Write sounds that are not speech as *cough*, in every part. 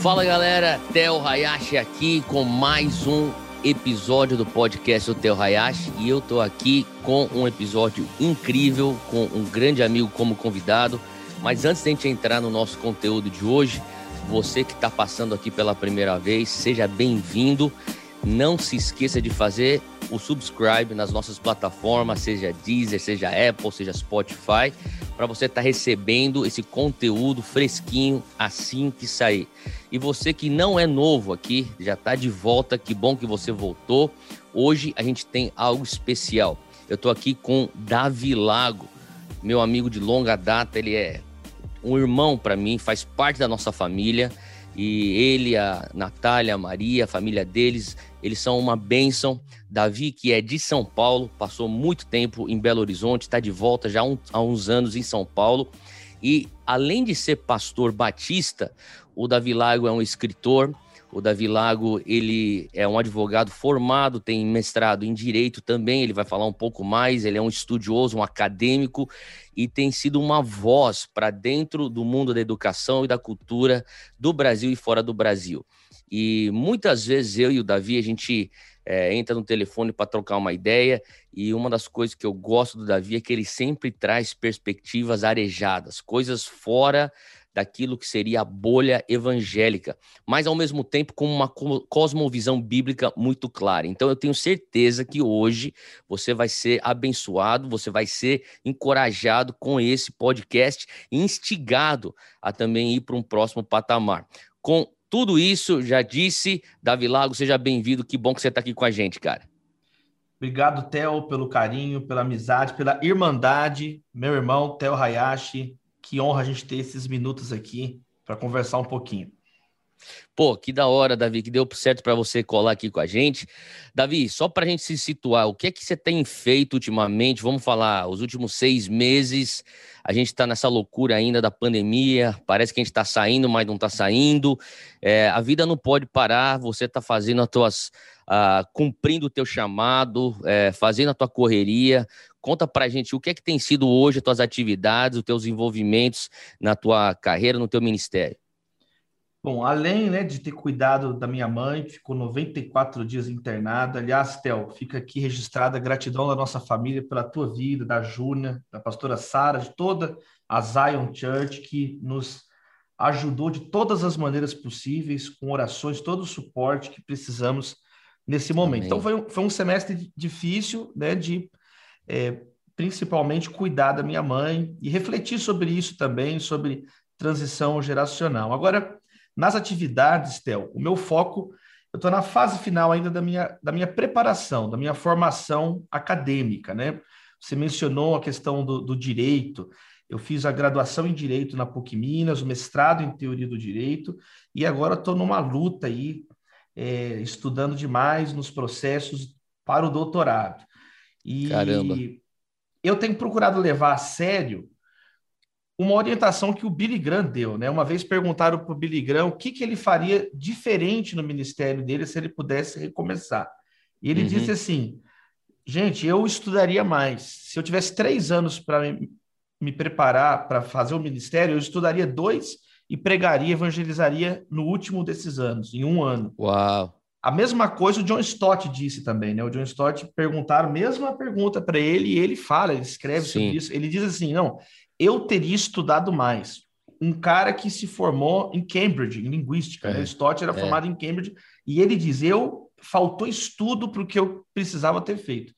Fala galera, Theo Hayashi aqui com mais um episódio do podcast do Theo Hayashi e eu tô aqui com um episódio incrível com um grande amigo como convidado. Mas antes de a gente entrar no nosso conteúdo de hoje, você que está passando aqui pela primeira vez, seja bem-vindo. Não se esqueça de fazer o subscribe nas nossas plataformas, seja Deezer, seja Apple, seja Spotify, para você estar tá recebendo esse conteúdo fresquinho assim que sair. E você que não é novo aqui, já está de volta, que bom que você voltou. Hoje a gente tem algo especial. Eu estou aqui com Davi Lago, meu amigo de longa data, ele é um irmão para mim, faz parte da nossa família. E ele, a Natália, a Maria, a família deles, eles são uma bênção. Davi, que é de São Paulo, passou muito tempo em Belo Horizonte, está de volta já há uns anos em São Paulo. E além de ser pastor batista, o Davi Lago é um escritor. O Davi Lago, ele é um advogado formado, tem mestrado em direito também, ele vai falar um pouco mais, ele é um estudioso, um acadêmico e tem sido uma voz para dentro do mundo da educação e da cultura do Brasil e fora do Brasil. E muitas vezes eu e o Davi, a gente é, entra no telefone para trocar uma ideia, e uma das coisas que eu gosto do Davi é que ele sempre traz perspectivas arejadas, coisas fora daquilo que seria a bolha evangélica, mas ao mesmo tempo com uma cosmovisão bíblica muito clara. Então eu tenho certeza que hoje você vai ser abençoado, você vai ser encorajado com esse podcast, instigado a também ir para um próximo patamar. Com tudo isso, já disse, Davi Lago, seja bem-vindo. Que bom que você está aqui com a gente, cara. Obrigado, Theo, pelo carinho, pela amizade, pela irmandade. Meu irmão, Theo Hayashi, que honra a gente ter esses minutos aqui para conversar um pouquinho. Pô, que da hora, Davi, que deu certo para você colar aqui com a gente. Davi, só para a gente se situar, o que é que você tem feito ultimamente? Vamos falar, os últimos seis meses, a gente está nessa loucura ainda da pandemia, parece que a gente está saindo, mas não está saindo. É, a vida não pode parar, você está fazendo as tuas. Uh, cumprindo o teu chamado, é, fazendo a tua correria. Conta para a gente o que é que tem sido hoje as tuas atividades, os teus envolvimentos na tua carreira, no teu ministério. Bom, além né, de ter cuidado da minha mãe, ficou 94 dias internada. Aliás, Tel, fica aqui registrada a gratidão da nossa família pela tua vida, da Júnia, da pastora Sara, de toda a Zion Church, que nos ajudou de todas as maneiras possíveis, com orações, todo o suporte que precisamos nesse momento. Amém. Então, foi um, foi um semestre difícil, né, de é, principalmente cuidar da minha mãe e refletir sobre isso também, sobre transição geracional. Agora, nas atividades, Tel, o meu foco, eu estou na fase final ainda da minha, da minha preparação, da minha formação acadêmica, né? Você mencionou a questão do, do direito. Eu fiz a graduação em Direito na PUC Minas, o mestrado em Teoria do Direito, e agora estou numa luta aí, é, estudando demais nos processos para o doutorado. E Caramba. eu tenho procurado levar a sério uma orientação que o Billy Graham deu, né? Uma vez perguntaram para o Billy Graham o que, que ele faria diferente no ministério dele se ele pudesse recomeçar. E ele uhum. disse assim: gente, eu estudaria mais. Se eu tivesse três anos para me, me preparar para fazer o ministério, eu estudaria dois e pregaria, evangelizaria no último desses anos, em um ano. Uau! A mesma coisa o John Stott disse também, né? O John Stott perguntaram a mesma pergunta para ele e ele fala, ele escreve Sim. sobre isso. Ele diz assim: não, eu teria estudado mais. Um cara que se formou em Cambridge, em linguística. Né? É. Né? Stott era é. formado em Cambridge e ele diz: eu faltou estudo para o que eu precisava ter feito.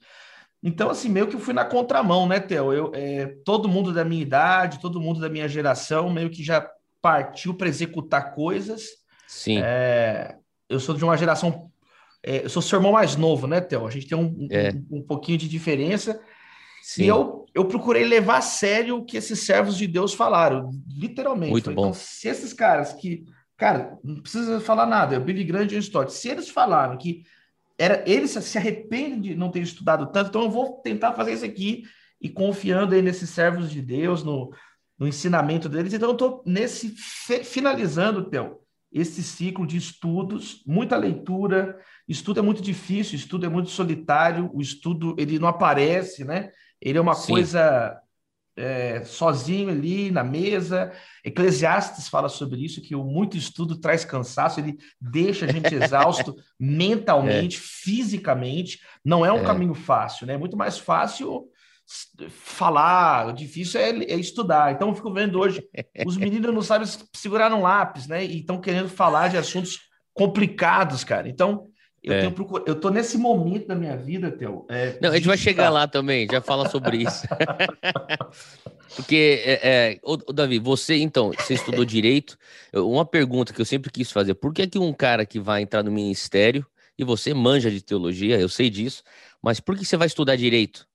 Então, assim, meio que eu fui na contramão, né, Theo? Eu, é, todo mundo da minha idade, todo mundo da minha geração, meio que já partiu para executar coisas. Sim. É, eu sou de uma geração. É, eu sou seu irmão mais novo, né, Theo? A gente tem um, é. um, um pouquinho de diferença. Sim. E eu, eu procurei levar a sério o que esses servos de Deus falaram, literalmente. Muito bom. Então, se esses caras que, cara, não precisa falar nada, é o Billy Graham e o Stott, se eles falaram que era, eles se arrependem de não ter estudado tanto, então eu vou tentar fazer isso aqui e confiando aí nesses servos de Deus, no, no ensinamento deles. Então eu estou nesse finalizando, Theo, esse ciclo de estudos, muita leitura. Estudo é muito difícil, estudo é muito solitário, o estudo ele não aparece, né? Ele é uma Sim. coisa é, sozinho ali na mesa. Eclesiastes fala sobre isso, que o muito estudo traz cansaço, ele deixa a gente *laughs* exausto mentalmente, é. fisicamente. Não é um é. caminho fácil, né? É muito mais fácil falar, o difícil é, é, estudar. Então, eu fico vendo hoje, *laughs* os meninos não sabem segurar um lápis, né? E estão querendo falar de assuntos complicados, cara. Então, eu, é. tenho procur... eu tô nesse momento da minha vida, Theo. É, Não, a gente vai chegar lá também, já fala sobre isso. *laughs* Porque, é, é... Ô, Davi, você, então, você estudou direito. Uma pergunta que eu sempre quis fazer: por que, que um cara que vai entrar no ministério, e você manja de teologia, eu sei disso, mas por que você vai estudar direito?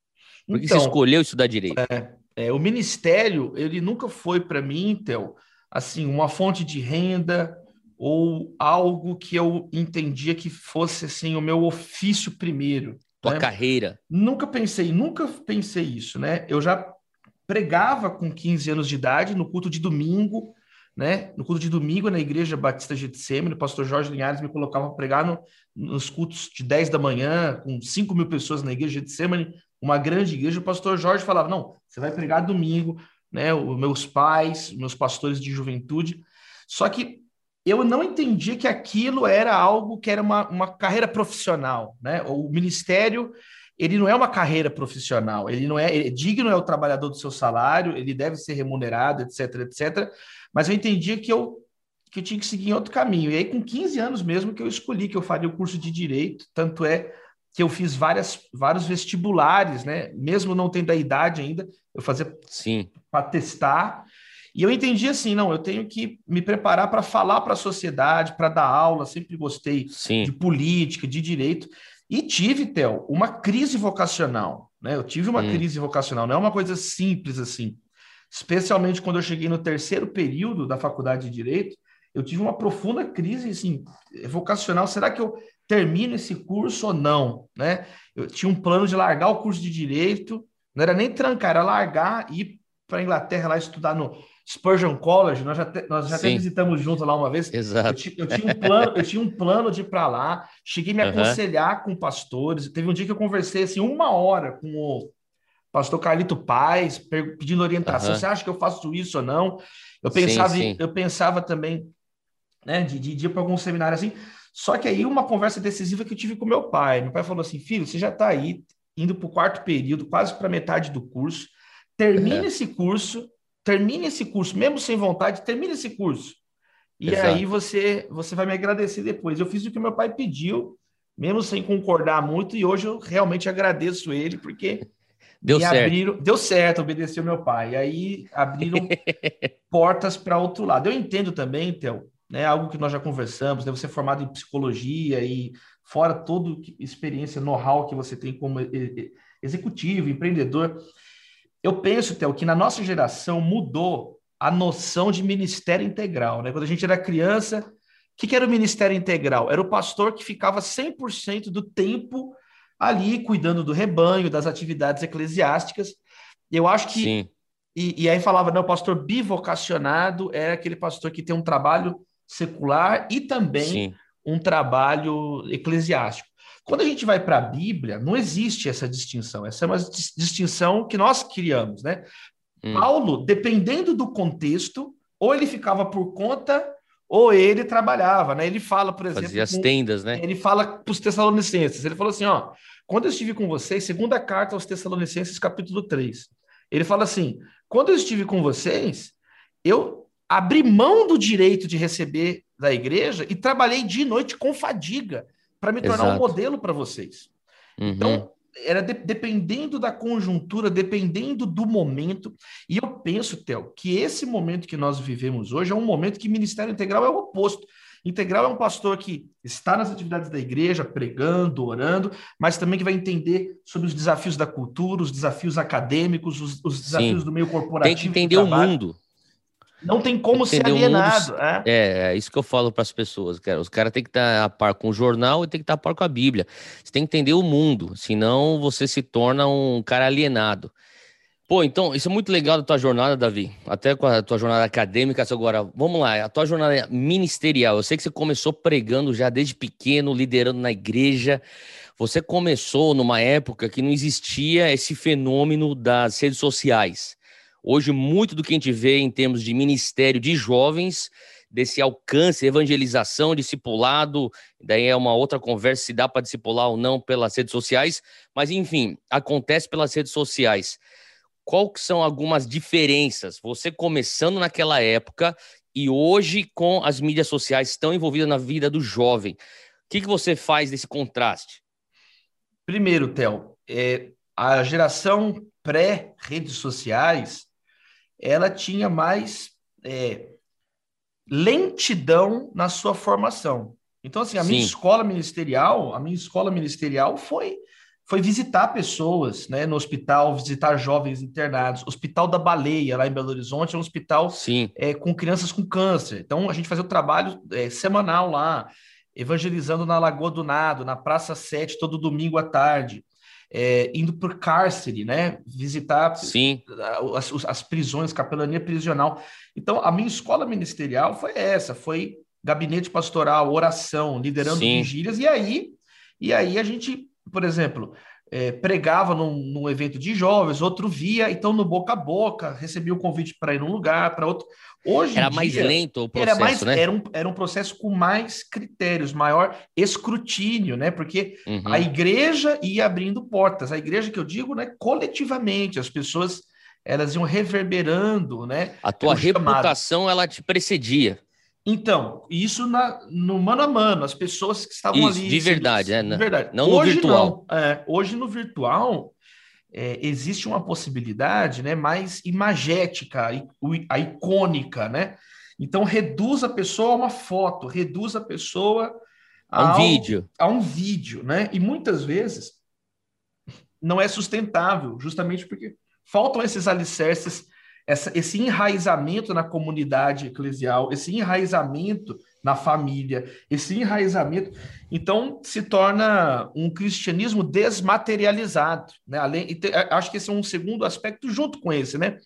Por que então, você escolheu estudar direito? É, é, o ministério, ele nunca foi para mim, Theo, assim, uma fonte de renda, ou algo que eu entendia que fosse assim o meu ofício primeiro. Tua né? carreira. Nunca pensei, nunca pensei isso, né? Eu já pregava com 15 anos de idade no culto de domingo, né? No culto de domingo na igreja Batista Getsemane, o pastor Jorge Linhares me colocava para pregar no, nos cultos de 10 da manhã, com 5 mil pessoas na igreja Getsemane, uma grande igreja. O pastor Jorge falava: Não, você vai pregar domingo, né? Os meus pais, meus pastores de juventude. Só que eu não entendia que aquilo era algo que era uma, uma carreira profissional, né? O ministério ele não é uma carreira profissional, ele não é ele, digno é o trabalhador do seu salário, ele deve ser remunerado, etc, etc. Mas eu entendia que eu que eu tinha que seguir em outro caminho. E aí com 15 anos mesmo que eu escolhi que eu faria o curso de direito, tanto é que eu fiz várias, vários vestibulares, né? Mesmo não tendo a idade ainda, eu fazia para testar. E eu entendi assim, não, eu tenho que me preparar para falar para a sociedade, para dar aula, sempre gostei Sim. de política, de direito. E tive, Theo, uma crise vocacional, né? Eu tive uma hum. crise vocacional, não é uma coisa simples assim. Especialmente quando eu cheguei no terceiro período da faculdade de Direito, eu tive uma profunda crise assim, vocacional. Será que eu termino esse curso ou não? Né? Eu tinha um plano de largar o curso de Direito, não era nem trancar, era largar e ir para a Inglaterra lá estudar no Spurgeon College, nós já, te, nós já até visitamos junto lá uma vez. Exato. Eu, eu, tinha, um plano, eu tinha um plano de ir para lá, cheguei a me aconselhar com pastores. Teve um dia que eu conversei assim, uma hora com o pastor Carlito Paz, pedindo orientação. Você acha que eu faço isso ou não? Eu pensava, sim, sim. eu pensava também né, de, de ir para algum seminário assim. Só que aí uma conversa decisiva que eu tive com meu pai. Meu pai falou assim: filho, você já está aí, indo para o quarto período, quase para metade do curso. Termine é. esse curso termine esse curso, mesmo sem vontade, termine esse curso. E Exato. aí você, você vai me agradecer depois. Eu fiz o que meu pai pediu, mesmo sem concordar muito, e hoje eu realmente agradeço ele, porque *laughs* deu certo. Abriram, deu certo, obedeceu meu pai. E aí abriram *laughs* portas para outro lado. Eu entendo também, Theo, né, algo que nós já conversamos, né, você é formado em psicologia e fora toda experiência, know-how que você tem como executivo, empreendedor, eu penso, Theo, que na nossa geração mudou a noção de ministério integral. Né? Quando a gente era criança, o que, que era o ministério integral? Era o pastor que ficava 100% do tempo ali cuidando do rebanho, das atividades eclesiásticas. Eu acho que. E, e aí falava, não, o pastor bivocacionado é aquele pastor que tem um trabalho secular e também Sim. um trabalho eclesiástico. Quando a gente vai para a Bíblia, não existe essa distinção. Essa é uma distinção que nós criamos, né? Hum. Paulo, dependendo do contexto, ou ele ficava por conta ou ele trabalhava, né? Ele fala, por exemplo, fazia as tendas, né? Ele fala para os Tessalonicenses. Ele falou assim, ó, quando eu estive com vocês, segunda carta aos Tessalonicenses, capítulo 3. Ele fala assim: quando eu estive com vocês, eu abri mão do direito de receber da igreja e trabalhei dia e noite com fadiga para me tornar Exato. um modelo para vocês. Uhum. Então, era de, dependendo da conjuntura, dependendo do momento. E eu penso, Theo, que esse momento que nós vivemos hoje é um momento que ministério integral é o oposto. Integral é um pastor que está nas atividades da igreja, pregando, orando, mas também que vai entender sobre os desafios da cultura, os desafios acadêmicos, os, os desafios Sim. do meio corporativo. Tem que entender o mundo. Não tem como ser alienado. Mundo, é? é, é isso que eu falo para as pessoas, cara. Os caras têm que estar a par com o jornal e tem que estar a par com a Bíblia. Você tem que entender o mundo, senão você se torna um cara alienado. Pô, então, isso é muito legal da tua jornada, Davi. Até com a tua jornada acadêmica. Agora, vamos lá, a tua jornada ministerial. Eu sei que você começou pregando já desde pequeno, liderando na igreja. Você começou numa época que não existia esse fenômeno das redes sociais. Hoje, muito do que a gente vê em termos de ministério de jovens, desse alcance, evangelização, discipulado, daí é uma outra conversa se dá para discipular ou não pelas redes sociais, mas enfim, acontece pelas redes sociais. Qual são algumas diferenças? Você começando naquela época e hoje com as mídias sociais estão envolvidas na vida do jovem. O que, que você faz desse contraste? Primeiro, Theo, é, a geração pré-redes sociais, ela tinha mais é, lentidão na sua formação. Então, assim, a Sim. minha escola ministerial, a minha escola ministerial foi foi visitar pessoas, né, no hospital, visitar jovens internados. Hospital da Baleia, lá em Belo Horizonte, é um hospital é, com crianças com câncer. Então, a gente fazia o trabalho é, semanal lá, evangelizando na Lagoa do Nado, na Praça 7, todo domingo à tarde é, indo por cárcere, né? Visitar Sim. As, as prisões, capelania prisional. Então, a minha escola ministerial foi essa, foi gabinete pastoral, oração, liderando Sim. vigílias, e aí, e aí a gente, por exemplo, é, pregava num, num, evento de jovens, outro via, então no boca a boca, recebia o convite para ir num lugar, para outro. Hoje era mais dia, lento o processo, era mais, né? Era um, era um processo com mais critérios, maior escrutínio, né? Porque uhum. a igreja ia abrindo portas. A igreja que eu digo, né? Coletivamente, as pessoas elas iam reverberando, né? A tua reputação chamado. ela te precedia. Então, isso na, no mano a mano, as pessoas que estavam isso, ali. De verdade, é. De verdade. Não hoje, no virtual. Não, é, hoje no virtual é, existe uma possibilidade né, mais imagética, a icônica, né? Então reduz a pessoa a uma foto, reduz a pessoa a um ao, vídeo. A um vídeo, né? E muitas vezes não é sustentável, justamente porque faltam esses alicerces essa, esse enraizamento na comunidade eclesial, esse enraizamento na família, esse enraizamento, então se torna um cristianismo desmaterializado, né? Além, te, acho que esse é um segundo aspecto junto com esse, né?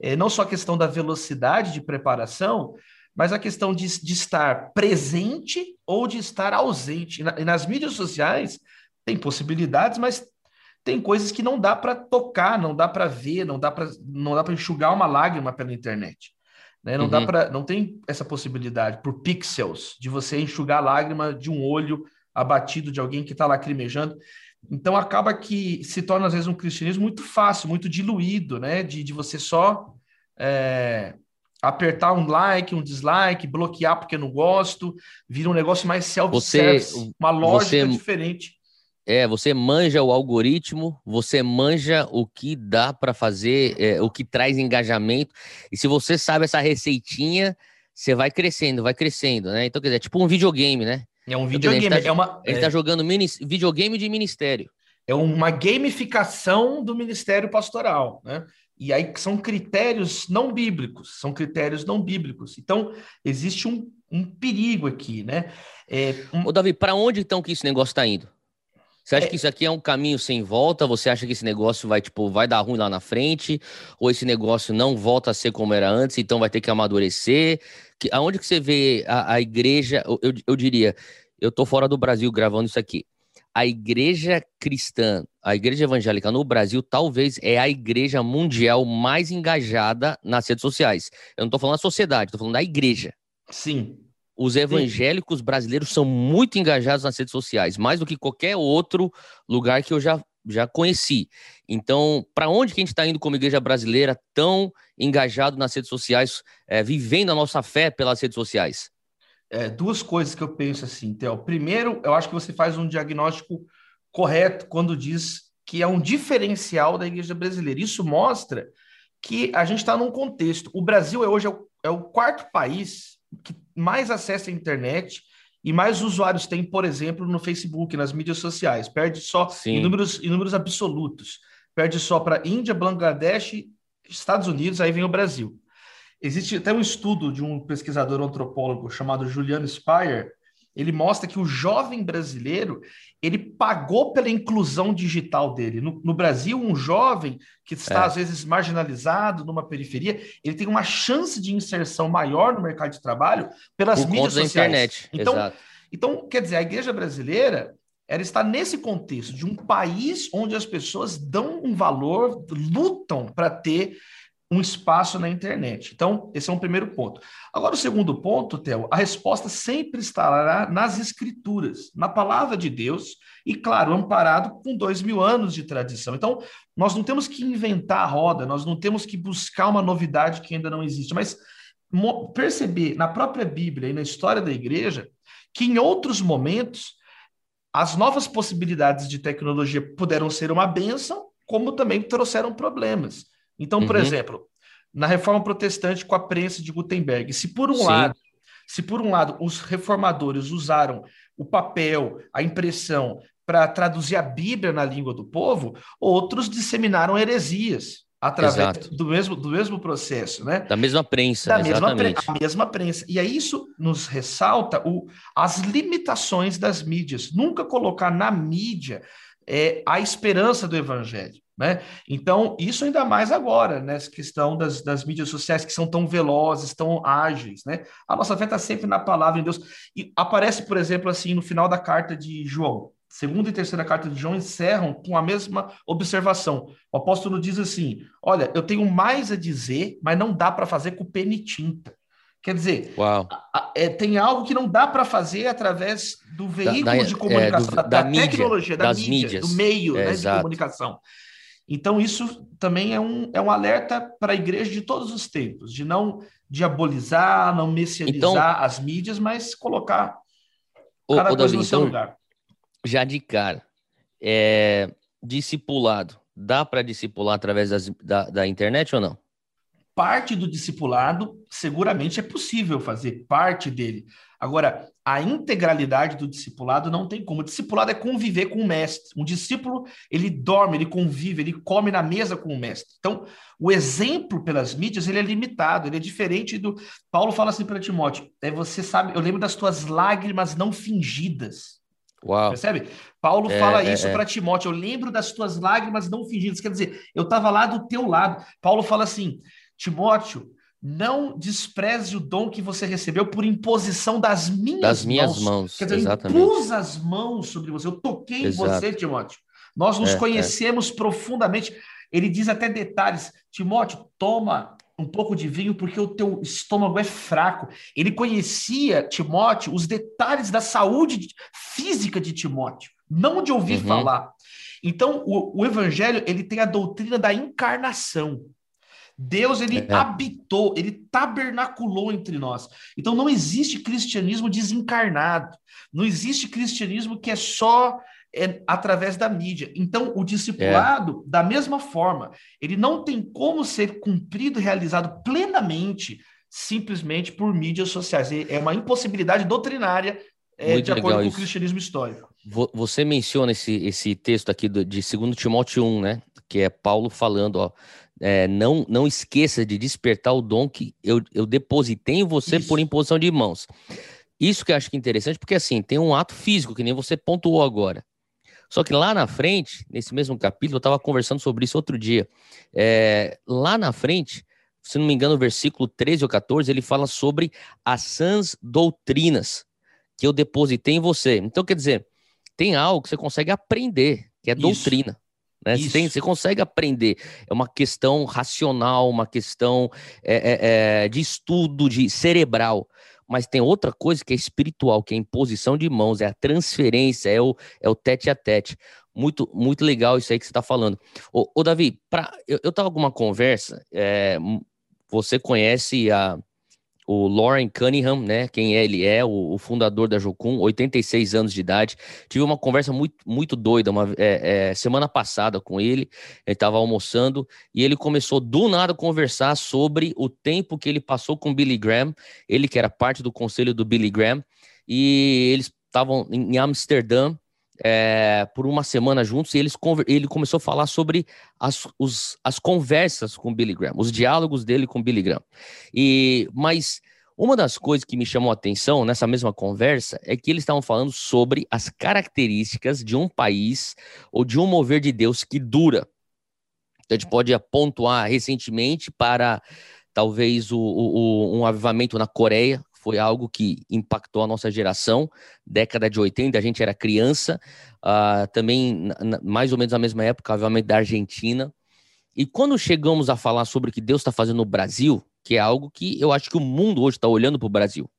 É, não só a questão da velocidade de preparação, mas a questão de, de estar presente ou de estar ausente. E, na, e nas mídias sociais tem possibilidades, mas tem coisas que não dá para tocar, não dá para ver, não dá para não dá para enxugar uma lágrima pela internet. Né? Não uhum. dá para não tem essa possibilidade por pixels de você enxugar a lágrima de um olho abatido de alguém que está lacrimejando. Então acaba que se torna às vezes um cristianismo muito fácil, muito diluído, né? De, de você só é, apertar um like, um dislike, bloquear porque não gosto, vira um negócio mais self-service, uma lógica você, diferente. É, você manja o algoritmo, você manja o que dá para fazer, é, o que traz engajamento. E se você sabe essa receitinha, você vai crescendo, vai crescendo, né? Então, quer dizer, é tipo um videogame, né? É um videogame, então, dizer, a gente tá, é uma. Ele tá jogando mini, videogame de ministério. É uma gamificação do ministério pastoral, né? E aí são critérios não bíblicos, são critérios não bíblicos. Então, existe um, um perigo aqui, né? É, um... Ô, Davi, para onde então que esse negócio está indo? Você acha é... que isso aqui é um caminho sem volta? Você acha que esse negócio vai, tipo, vai dar ruim lá na frente? Ou esse negócio não volta a ser como era antes, então vai ter que amadurecer? Que, aonde que você vê a, a igreja? Eu, eu diria, eu tô fora do Brasil gravando isso aqui. A igreja cristã, a igreja evangélica no Brasil, talvez é a igreja mundial mais engajada nas redes sociais. Eu não tô falando da sociedade, tô falando da igreja. Sim, os evangélicos Sim. brasileiros são muito engajados nas redes sociais, mais do que qualquer outro lugar que eu já, já conheci. Então, para onde que a gente está indo como igreja brasileira tão engajado nas redes sociais, é, vivendo a nossa fé pelas redes sociais? É, duas coisas que eu penso assim, Theo. Primeiro, eu acho que você faz um diagnóstico correto quando diz que é um diferencial da igreja brasileira. Isso mostra que a gente está num contexto. O Brasil é hoje é o, é o quarto país que mais acessa a internet e mais usuários tem, por exemplo, no Facebook, nas mídias sociais. Perde só em números, em números absolutos. Perde só para Índia, Bangladesh, Estados Unidos, aí vem o Brasil. Existe até um estudo de um pesquisador antropólogo chamado Juliano Speyer, ele mostra que o jovem brasileiro ele pagou pela inclusão digital dele. No, no Brasil, um jovem que está, é. às vezes, marginalizado numa periferia, ele tem uma chance de inserção maior no mercado de trabalho pelas Por mídias sociais. internet. Então, Exato. então, quer dizer, a igreja brasileira ela está nesse contexto de um país onde as pessoas dão um valor, lutam para ter um espaço na internet. Então, esse é um primeiro ponto. Agora, o segundo ponto, Theo, a resposta sempre estará nas escrituras, na palavra de Deus, e, claro, amparado com dois mil anos de tradição. Então, nós não temos que inventar a roda, nós não temos que buscar uma novidade que ainda não existe, mas perceber na própria Bíblia e na história da igreja que em outros momentos as novas possibilidades de tecnologia puderam ser uma bênção, como também trouxeram problemas. Então, por uhum. exemplo, na reforma protestante com a prensa de Gutenberg, se por um Sim. lado, se por um lado os reformadores usaram o papel, a impressão para traduzir a Bíblia na língua do povo, outros disseminaram heresias através Exato. do mesmo, do mesmo processo, né? Da mesma prensa, da mesma prensa, a mesma prensa. E aí isso nos ressalta o, as limitações das mídias. Nunca colocar na mídia é, a esperança do evangelho. Né? Então, isso ainda mais agora, nessa né? questão das, das mídias sociais que são tão velozes, tão ágeis. Né? A nossa fé está sempre na palavra de Deus. E aparece, por exemplo, assim, no final da carta de João. Segunda e terceira carta de João encerram com a mesma observação. O apóstolo diz assim: Olha, eu tenho mais a dizer, mas não dá para fazer com pena e tinta. Quer dizer, Uau. é, tem algo que não dá para fazer através do veículo da, da, de comunicação, é, do, da, da, mídia, tecnologia, da mídia, mídias. do meio é, né, de comunicação. Então, isso também é um, é um alerta para a igreja de todos os tempos, de não diabolizar, não messianizar então, as mídias, mas colocar cada coisa Davi, no seu então, lugar. Já de cara, é, discipulado, dá para discipular através das, da, da internet ou não? parte do discipulado seguramente é possível fazer parte dele. Agora, a integralidade do discipulado não tem como. O discipulado é conviver com o mestre. Um discípulo, ele dorme, ele convive, ele come na mesa com o mestre. Então, o exemplo pelas mídias, ele é limitado, ele é diferente do... Paulo fala assim para Timóteo, é, você sabe, eu lembro das tuas lágrimas não fingidas. Uau. Percebe? Paulo é, fala é, isso é. para Timóteo, eu lembro das tuas lágrimas não fingidas, quer dizer, eu estava lá do teu lado. Paulo fala assim, Timóteo, não despreze o dom que você recebeu por imposição das minhas das minhas mãos. Quer dizer, exatamente. eu impus as mãos sobre você, eu toquei Exato. em você, Timóteo. Nós nos é, é. conhecemos é. profundamente. Ele diz até detalhes. Timóteo, toma um pouco de vinho porque o teu estômago é fraco. Ele conhecia, Timóteo, os detalhes da saúde física de Timóteo, não de ouvir uhum. falar. Então, o, o evangelho, ele tem a doutrina da encarnação. Deus ele é. habitou, ele tabernaculou entre nós. Então não existe cristianismo desencarnado. Não existe cristianismo que é só é, através da mídia. Então o discipulado, é. da mesma forma, ele não tem como ser cumprido, realizado plenamente simplesmente por mídias sociais. É uma impossibilidade doutrinária é, de acordo com isso. o cristianismo histórico. Você menciona esse, esse texto aqui de 2 Timóteo 1, né? Que é Paulo falando, ó, é, não, não esqueça de despertar o dom que eu, eu depositei em você Isso. por imposição de mãos. Isso que eu acho que é interessante, porque assim, tem um ato físico, que nem você pontuou agora. Só que lá na frente, nesse mesmo capítulo, eu estava conversando sobre isso outro dia. É, lá na frente, se não me engano, o versículo 13 ou 14, ele fala sobre as sãs doutrinas que eu depositei em você. Então, quer dizer, tem algo que você consegue aprender, que é doutrina. Né? Você, tem, você, consegue aprender. É uma questão racional, uma questão é, é, é, de estudo, de cerebral. Mas tem outra coisa que é espiritual, que é a imposição de mãos, é a transferência, é o, é o tete a tete. Muito, muito legal isso aí que você está falando. Ô, ô, Davi, pra, eu, eu tava com uma conversa, é, você conhece a, o Lauren Cunningham, né? Quem ele é, o, o, fundador da Jocum, 86 anos de idade. Tive uma conversa muito, muito doida, uma é, é, semana passada com ele. Ele estava almoçando e ele começou do nada a conversar sobre o tempo que ele passou com Billy Graham. Ele que era parte do conselho do Billy Graham e eles estavam em Amsterdã é, por uma semana juntos e eles, ele começou a falar sobre as, os, as conversas com Billy Graham, os diálogos dele com Billy Graham. E, mas uma das coisas que me chamou a atenção nessa mesma conversa é que eles estavam falando sobre as características de um país ou de um mover de Deus que dura. Então, a gente pode pontuar recentemente para talvez o, o, um avivamento na Coreia, foi algo que impactou a nossa geração, década de 80, a gente era criança, uh, também mais ou menos na mesma época, obviamente, da Argentina. E quando chegamos a falar sobre o que Deus está fazendo no Brasil, que é algo que eu acho que o mundo hoje está olhando para o Brasil.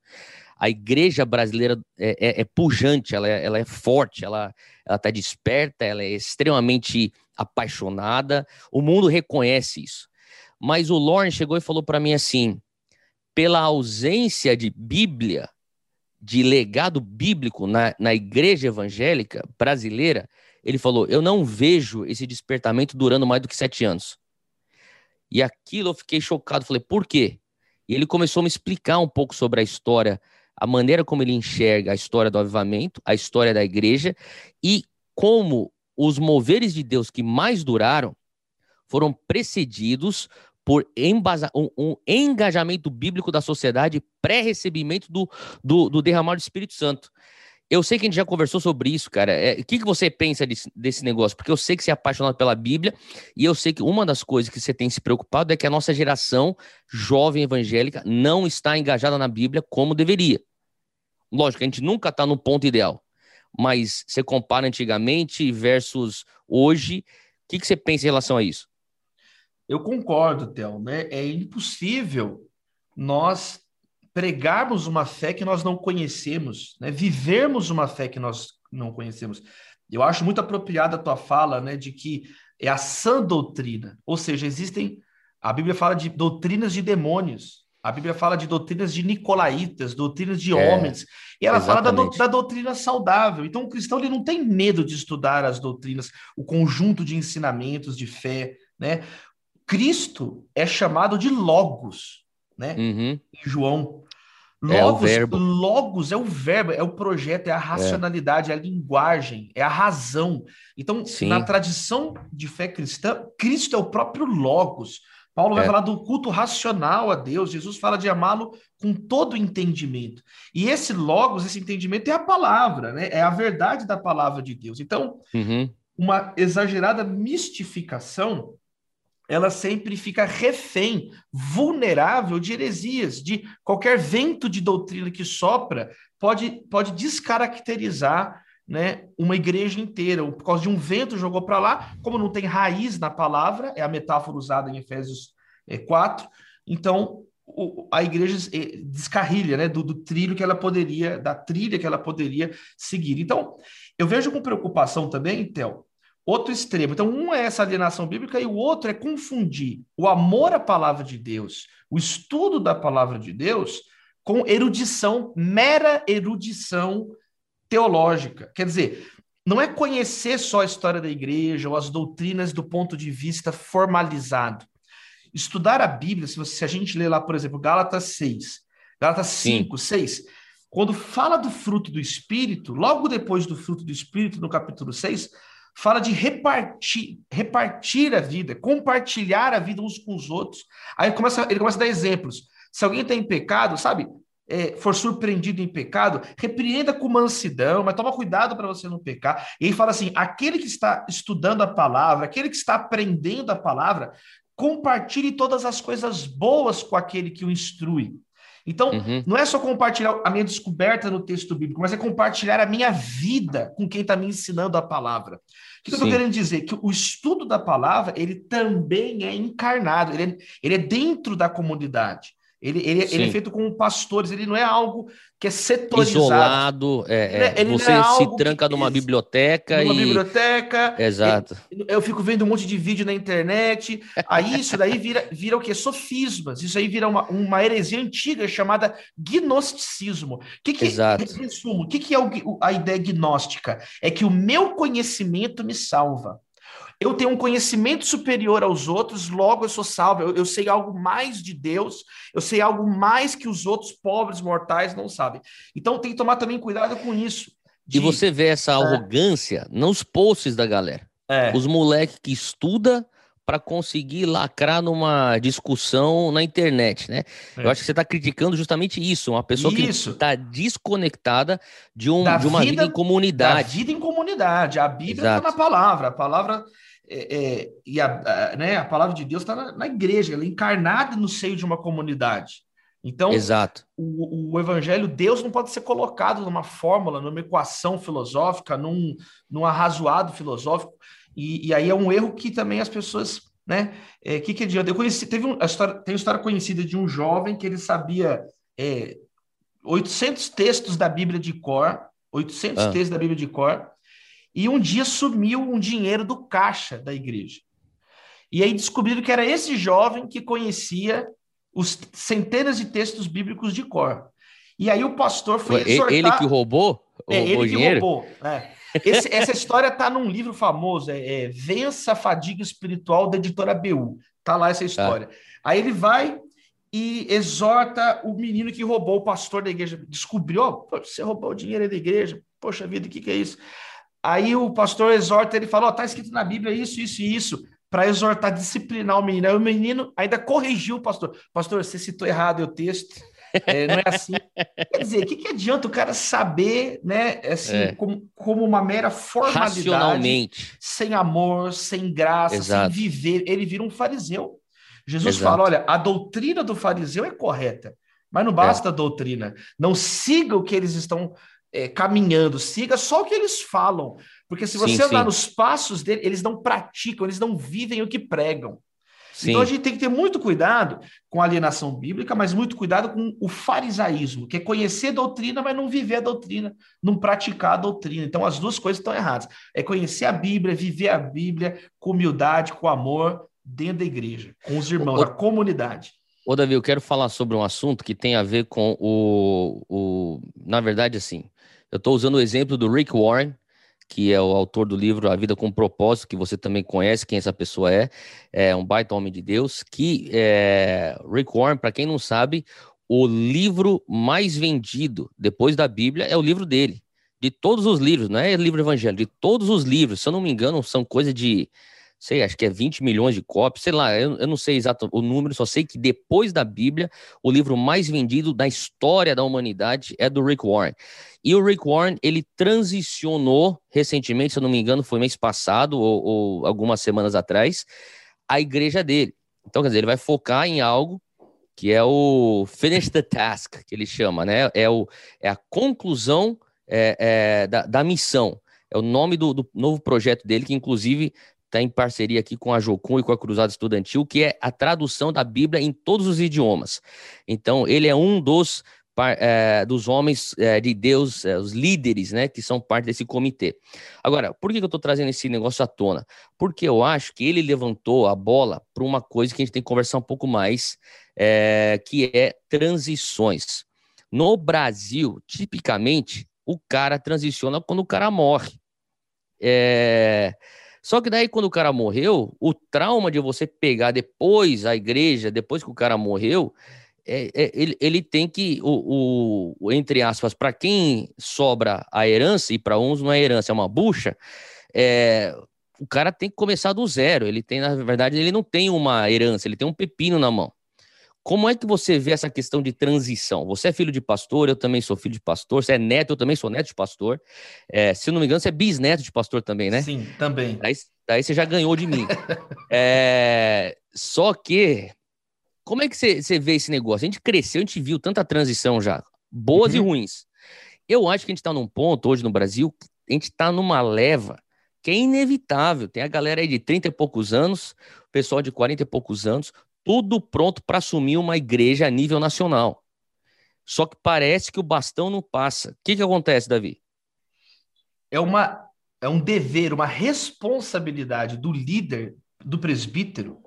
A igreja brasileira é, é, é pujante, ela é, ela é forte, ela está desperta, ela é extremamente apaixonada. O mundo reconhece isso. Mas o Lorne chegou e falou para mim assim: pela ausência de Bíblia, de legado bíblico na, na igreja evangélica brasileira, ele falou: eu não vejo esse despertamento durando mais do que sete anos. E aquilo eu fiquei chocado. Falei, por quê? E ele começou a me explicar um pouco sobre a história, a maneira como ele enxerga a história do avivamento, a história da igreja e como os moveres de Deus que mais duraram foram precedidos por embasa, um, um, engajamento bíblico da sociedade pré-recebimento do, do, do derramar do Espírito Santo. Eu sei que a gente já conversou sobre isso, cara. É, o que, que você pensa desse, desse negócio? Porque eu sei que você é apaixonado pela Bíblia e eu sei que uma das coisas que você tem se preocupado é que a nossa geração jovem evangélica não está engajada na Bíblia como deveria. Lógico, a gente nunca está no ponto ideal, mas você compara antigamente versus hoje, o que, que você pensa em relação a isso? Eu concordo, Théo. Né? É impossível nós pregarmos uma fé que nós não conhecemos, né? vivermos uma fé que nós não conhecemos. Eu acho muito apropriada a tua fala, né, de que é a sã doutrina, ou seja, existem, a Bíblia fala de doutrinas de demônios, a Bíblia fala de doutrinas de nicolaítas, doutrinas de é, homens, e ela exatamente. fala da, da, doutrina saudável. Então, o cristão ele não tem medo de estudar as doutrinas, o conjunto de ensinamentos de fé, né? Cristo é chamado de Logos, né? Uhum. Em João. Logos é o verbo. Logos é o verbo, é o projeto, é a racionalidade, é, é a linguagem, é a razão. Então, Sim. na tradição de fé cristã, Cristo é o próprio Logos. Paulo vai é. falar do culto racional a Deus, Jesus fala de amá-lo com todo o entendimento. E esse Logos, esse entendimento é a palavra, né? É a verdade da palavra de Deus. Então, uhum. uma exagerada mistificação ela sempre fica refém, vulnerável de heresias, de qualquer vento de doutrina que sopra pode, pode descaracterizar né, uma igreja inteira. Por causa de um vento jogou para lá, como não tem raiz na palavra, é a metáfora usada em Efésios 4, é, então o, a igreja é, descarrilha né, do, do trilho que ela poderia, da trilha que ela poderia seguir. Então, eu vejo com preocupação também, Théo, outro extremo. Então, um é essa alienação bíblica e o outro é confundir o amor à palavra de Deus, o estudo da palavra de Deus, com erudição, mera erudição teológica. Quer dizer, não é conhecer só a história da igreja ou as doutrinas do ponto de vista formalizado. Estudar a Bíblia, se, você, se a gente ler lá, por exemplo, Gálatas 6, Gálatas 5, Sim. 6, quando fala do fruto do Espírito, logo depois do fruto do Espírito, no capítulo 6, fala de repartir, repartir a vida, compartilhar a vida uns com os outros. Aí começa, ele começa a dar exemplos. Se alguém está em pecado, sabe, é, for surpreendido em pecado, repreenda com mansidão, mas toma cuidado para você não pecar. E aí fala assim: aquele que está estudando a palavra, aquele que está aprendendo a palavra, compartilhe todas as coisas boas com aquele que o instrui. Então, uhum. não é só compartilhar a minha descoberta no texto bíblico, mas é compartilhar a minha vida com quem está me ensinando a palavra. O que, eu estou querendo dizer? Que o estudo da palavra, ele também é encarnado, ele é, ele é dentro da comunidade. Ele, ele, ele, é feito com pastores, ele não é algo que é setorizado. Isolado, é, é. você é se tranca numa biblioteca numa e... biblioteca. Exato. Eu fico vendo um monte de vídeo na internet, aí isso daí vira, vira o quê? Sofismas, isso aí vira uma, uma heresia antiga chamada gnosticismo. Que que, Exato. Resumo, o que, que é o, a ideia gnóstica? É que o meu conhecimento me salva. Eu tenho um conhecimento superior aos outros, logo eu sou salvo. Eu, eu, sei algo mais de Deus, eu sei algo mais que os outros pobres mortais não sabem. Então tem que tomar também cuidado com isso. De... E você vê essa é. arrogância nos posts da galera. É. Os moleques que estuda para conseguir lacrar numa discussão na internet, né? É. Eu acho que você está criticando justamente isso, uma pessoa isso. que está desconectada de, um, de uma vida, vida, em comunidade. Da vida em comunidade. A Bíblia está na palavra. A palavra é, é, e a, a, né, a palavra de Deus está na, na, igreja, ela é encarnada no seio de uma comunidade. Então, Exato. O, o evangelho, Deus não pode ser colocado numa fórmula, numa equação filosófica, num, num arrazoado filosófico. E, e aí é um erro que também as pessoas né? O é, que, que adianta? Eu conheci, teve um, a história, tem uma história conhecida de um jovem que ele sabia é, 800 textos da Bíblia de cor, 800 ah. textos da Bíblia de cor, e um dia sumiu um dinheiro do caixa da igreja. E aí descobriram que era esse jovem que conhecia os centenas de textos bíblicos de cor. E aí o pastor foi exortar... Ele que roubou? É, ele que dinheiro? roubou. É. Esse, essa história está num livro famoso, é, é, Vença a Fadiga Espiritual, da editora BU. Tá lá essa história. Ah. Aí ele vai e exorta o menino que roubou o pastor da igreja. Descobriu, oh, você roubou o dinheiro da igreja. Poxa vida, o que, que é isso? Aí o pastor exorta, ele fala, ó, oh, tá escrito na Bíblia isso, isso e isso para exortar, disciplinar o menino. Aí o menino ainda corrigiu o pastor. Pastor, você citou errado o texto. É, não é assim. Quer dizer, o que, que adianta o cara saber, né? Assim, é. como, como uma mera formalidade, sem amor, sem graça, Exato. sem viver. Ele vira um fariseu. Jesus Exato. fala: olha, a doutrina do fariseu é correta, mas não basta é. a doutrina. Não siga o que eles estão é, caminhando, siga só o que eles falam. Porque se você sim, andar sim. nos passos dele, eles não praticam, eles não vivem o que pregam. Sim. Então a gente tem que ter muito cuidado com a alienação bíblica, mas muito cuidado com o farisaísmo, que é conhecer a doutrina, mas não viver a doutrina, não praticar a doutrina. Então as duas coisas estão erradas. É conhecer a Bíblia, viver a Bíblia com humildade, com amor, dentro da igreja, com os irmãos, a comunidade. Ô, Davi, eu quero falar sobre um assunto que tem a ver com o. o na verdade, assim, eu estou usando o exemplo do Rick Warren, que é o autor do livro A Vida com Propósito, que você também conhece quem essa pessoa é, é um baita homem de Deus, que é, Rick Warren, para quem não sabe, o livro mais vendido depois da Bíblia é o livro dele. De todos os livros, não é livro evangélico, de todos os livros, se eu não me engano, são coisa de sei, acho que é 20 milhões de cópias, sei lá, eu, eu não sei exato o número, só sei que depois da Bíblia, o livro mais vendido da história da humanidade é do Rick Warren. E o Rick Warren, ele transicionou recentemente, se eu não me engano, foi mês passado ou, ou algumas semanas atrás, a igreja dele. Então, quer dizer, ele vai focar em algo que é o finish the task, que ele chama, né? É, o, é a conclusão é, é, da, da missão. É o nome do, do, novo projeto dele, que inclusive está em parceria aqui com a Jocum e com a Cruzada Estudantil, que é a tradução da Bíblia em todos os idiomas. Então, ele é um dos, é, dos homens é, de Deus, é, os líderes, né, que são parte desse comitê. Agora, por que eu estou trazendo esse negócio à tona? Porque eu acho que ele levantou a bola para uma coisa que a gente tem que conversar um pouco mais, é, que é transições. No Brasil, tipicamente, o cara transiciona quando o cara morre. É, só que daí, quando o cara morreu, o trauma de você pegar depois a igreja, depois que o cara morreu, é, é, ele, ele tem que, o, o entre aspas, para quem sobra a herança, e para uns não é herança, é uma bucha, é, o cara tem que começar do zero. Ele tem, na verdade, ele não tem uma herança, ele tem um pepino na mão. Como é que você vê essa questão de transição? Você é filho de pastor, eu também sou filho de pastor. Você é neto, eu também sou neto de pastor. É, se não me engano, você é bisneto de pastor também, né? Sim, também. Daí, daí você já ganhou de mim. é, só que, como é que você, você, vê esse negócio? A gente cresceu, a gente viu tanta transição já, boas uhum. e ruins. Eu acho que a gente está num ponto hoje no Brasil, a gente está numa leva que é inevitável. Tem a galera aí de 30 e poucos anos, o pessoal de 40 e poucos anos, tudo pronto para assumir uma igreja a nível nacional. Só que parece que o bastão não passa. O que, que acontece, Davi? É, uma, é um dever, uma responsabilidade do líder, do presbítero,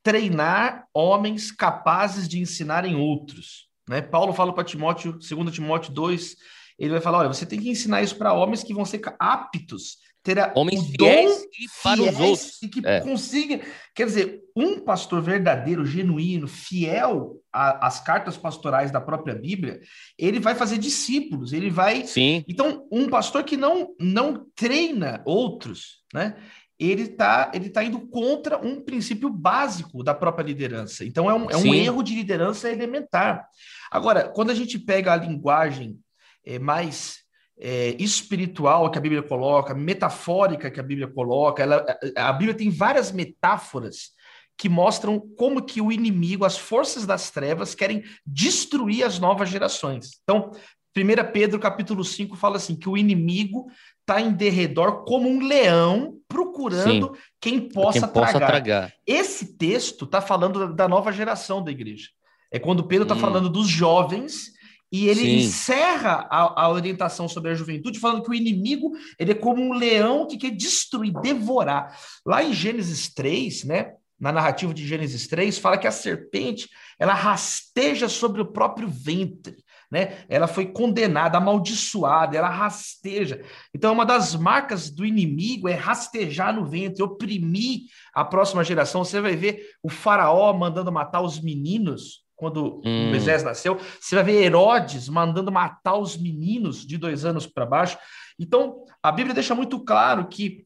treinar homens capazes de ensinarem outros. Né? Paulo fala para Timóteo, 2 Timóteo 2, ele vai falar: olha, você tem que ensinar isso para homens que vão ser aptos terá homens fiéis e para os outros e que é. consiga, quer dizer, um pastor verdadeiro, genuíno, fiel às cartas pastorais da própria Bíblia, ele vai fazer discípulos, ele vai. Sim. Então, um pastor que não não treina outros, né? Ele está ele tá indo contra um princípio básico da própria liderança. Então, é um, é um erro de liderança elementar. Agora, quando a gente pega a linguagem é, mais é, espiritual que a Bíblia coloca, metafórica que a Bíblia coloca. Ela, a Bíblia tem várias metáforas que mostram como que o inimigo, as forças das trevas, querem destruir as novas gerações. Então, 1 Pedro capítulo 5 fala assim, que o inimigo está em derredor como um leão procurando Sim. quem possa, quem possa tragar. tragar. Esse texto está falando da nova geração da igreja. É quando Pedro está hum. falando dos jovens e ele Sim. encerra a, a, orientação sobre a juventude falando que o inimigo ele é como um leão que quer destruir, devorar. Lá em Gênesis 3, né, na narrativa de Gênesis 3, fala que a serpente ela rasteja sobre o próprio ventre. Né? Ela foi condenada, amaldiçoada, ela rasteja. Então, uma das marcas do inimigo é rastejar no ventre, oprimir a próxima geração. Você vai ver o faraó mandando matar os meninos quando hum. Moisés nasceu. Você vai ver Herodes mandando matar os meninos de dois anos para baixo. Então, a Bíblia deixa muito claro que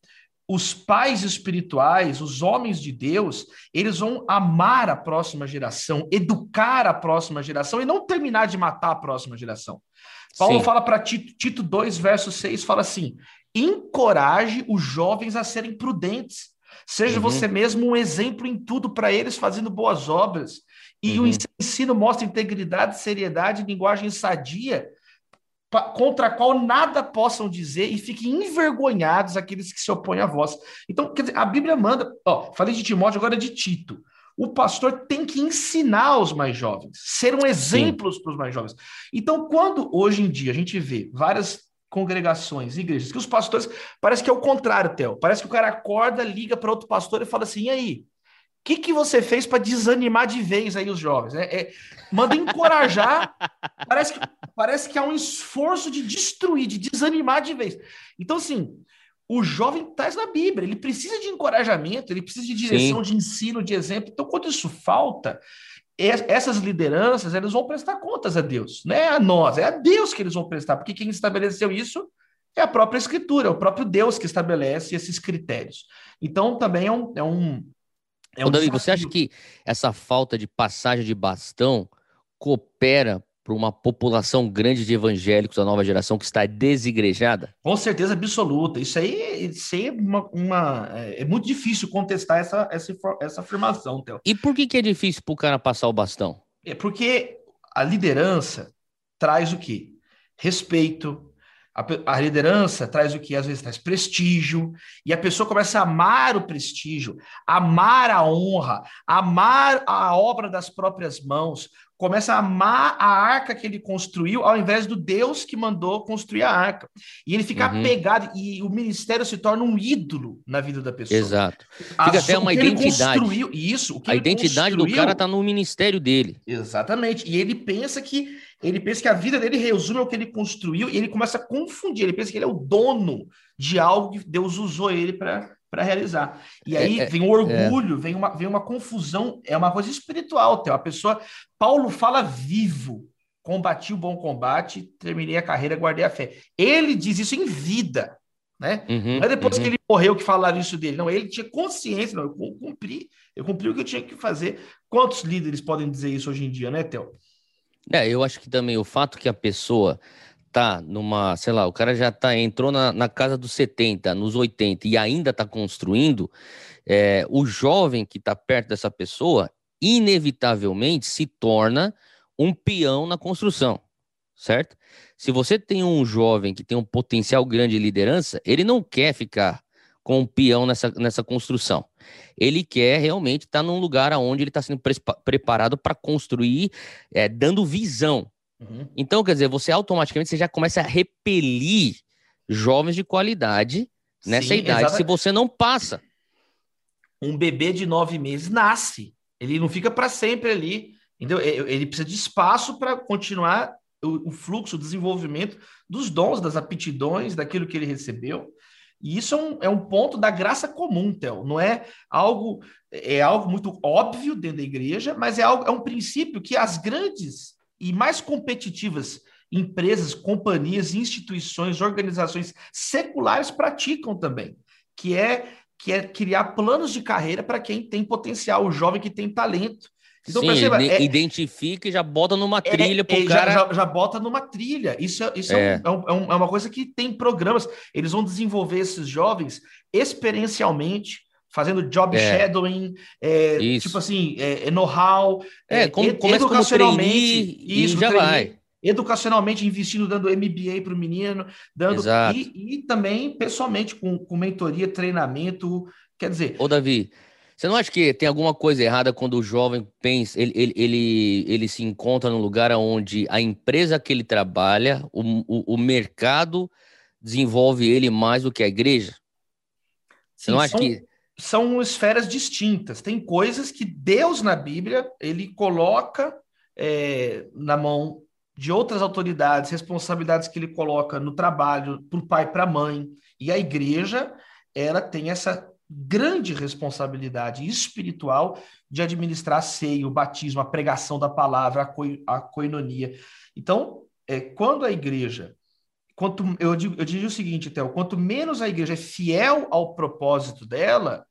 os pais espirituais, os homens de Deus, eles vão amar a próxima geração, educar a próxima geração e não terminar de matar a próxima geração. Paulo Sim. fala para Tito, Tito 2, verso 6, fala assim: encoraje os jovens a serem prudentes. Seja uhum. você mesmo um exemplo em tudo para eles, fazendo boas obras. E uhum. o ensino mostra integridade, seriedade, linguagem sadia, contra a qual nada possam dizer e fiquem envergonhados aqueles que se opõem a vós. Então, quer dizer, a Bíblia manda, ó, falei de Timóteo, agora de Tito. O pastor tem que ensinar os mais jovens, ser um exemplo para os mais jovens. Então, quando hoje em dia a gente vê várias congregações, igrejas, que os pastores, parece que é o contrário, Theo. Parece que o cara acorda, liga para outro pastor e fala assim: e aí? Que, que você fez para desanimar de vez aí os jovens? É, é, manda encorajar. *laughs* parece, que, parece que há um esforço de destruir, de desanimar de vez. Então, assim, o jovem traz na Bíblia, ele precisa de encorajamento, ele precisa de direção, Sim. de ensino, de exemplo. Então, quando isso falta, essas lideranças eles vão prestar contas a Deus, não é a nós, é a Deus que eles vão prestar, porque quem estabeleceu isso é a própria Escritura, é o próprio Deus que estabelece esses critérios. Então, também é um, é um, é um Davi, você acha que essa falta de passagem de bastão coopera para uma população grande de evangélicos da nova geração que está desigrejada? Com certeza absoluta. Isso aí, isso aí é, uma, uma é, é muito difícil contestar essa, essa, essa afirmação, Theo. E por que, que é difícil para o cara passar o bastão? É porque a liderança traz o quê? Respeito, a, a, liderança traz o que? Às vezes traz prestígio, e a pessoa começa a amar o prestígio, amar a honra, amar a obra das próprias mãos, começa a amar a arca que ele construiu, ao invés do Deus que mandou construir a arca. E ele fica uhum. apegado, e o ministério se torna um ídolo na vida da pessoa. Exato. Fica até uma identidade. Isso, a identidade do cara está no ministério dele. Exatamente. E ele pensa que ele pensa que a vida dele resume ao que ele construiu e ele começa a confundir. Ele pensa que ele é o dono de algo que Deus usou ele para para realizar. E aí é, é vem o orgulho, é. vem, uma, vem uma confusão, é uma coisa espiritual, Theo. A pessoa, Paulo fala vivo, combati o bom combate, terminei a carreira, guardei a fé. Ele diz isso em vida, né? Uhum, não é depois uhum. que ele morreu que falaram isso dele, não, ele tinha consciência, não, eu cumpri, eu cumpri o que eu tinha que fazer. Quantos líderes podem dizer isso hoje em dia, né, Theo? É, eu acho que também o fato que a pessoa tá numa, sei lá, o cara já tá, entrou na, na casa dos 70, nos 80 e ainda tá construindo, é, o jovem que tá perto dessa pessoa, inevitavelmente se torna um peão na construção, certo? Se você tem um jovem que tem um potencial grande de liderança, ele não quer ficar com um peão nessa, nessa construção. Ele quer realmente estar tá num lugar onde ele está sendo pre preparado para construir, é, dando visão, Uhum. Então, quer dizer, você automaticamente você já começa a repelir jovens de qualidade nessa Sim, idade exatamente. se você não passa. Um bebê de nove meses nasce, ele não fica para sempre ali, entendeu? Ele precisa de espaço para continuar o, o, fluxo, o desenvolvimento dos dons, das aptidões, daquilo que ele recebeu. E isso é um, é um ponto da graça comum, Theo. Não é algo é algo muito óbvio dentro da igreja, mas é algo é um princípio que as grandes e mais competitivas empresas, companhias, instituições, organizações seculares praticam também, que é que é criar planos de carreira para quem tem potencial, o jovem que tem talento. Então, Sim, perceba, é, identifica e já bota numa é, trilha é, para cara... Já, já, bota numa trilha. Isso, é, isso é. é. Um, é, um, é, uma coisa que tem programas. Eles vão desenvolver esses jovens experiencialmente, fazendo job é. shadowing, é, tipo assim, é, é know-how, é, como, começa educacionalmente, como isso, e já vai. educacionalmente investindo, dando MBA para o menino, dando e, e, também pessoalmente com, com mentoria, treinamento, quer dizer. Ô, Davi, você não acha que tem alguma coisa errada quando o jovem pensa, ele, ele, ele, ele se encontra num lugar onde a empresa que ele trabalha, o, o, o mercado desenvolve ele mais do que a igreja? Você Sim, não acha são, que. São esferas distintas. Tem coisas que Deus na Bíblia ele coloca é, na mão de outras autoridades, responsabilidades que ele coloca no trabalho, para o pai, para a mãe. E a igreja, ela tem essa grande responsabilidade espiritual de administrar a ceia, o batismo, a pregação da palavra, a, co a coinonia. Então, é, quando a igreja, quanto eu digo, eu digo o seguinte, Théo, quanto menos a igreja é fiel ao propósito dela,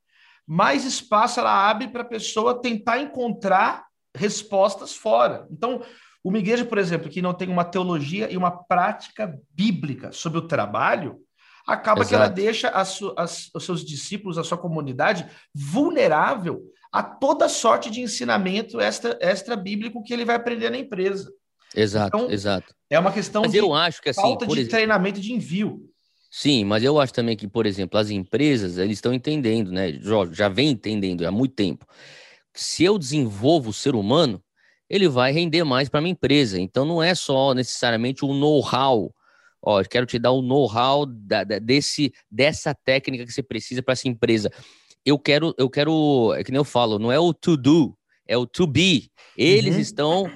mais espaço ela abre para a pessoa tentar encontrar respostas fora. Então, uma igreja, por exemplo, que não tem uma teologia e uma prática bíblica sobre o trabalho, acaba Exato. que ela deixa as, as, os seus discípulos, a sua comunidade, vulnerável a toda sorte de ensinamento extra, extra bíblico que ele vai aprender na empresa. Exato, então, exato. É uma questão mas de eu acho que, assim, falta de exemplo, treinamento de envio. Sim, mas eu acho também que, por exemplo, as empresas, eles estão entendendo, né? Já, já vem entendendo há muito tempo. Se eu desenvolvo o ser humano, ele vai render mais para minha empresa. Então não é só necessariamente o know-how ó, quero te dar o know-how desse, dessa técnica que você precisa para essa empresa. Eu quero, eu quero, é que nem eu falo, não é o to do, é o to be. Eles uhum. estão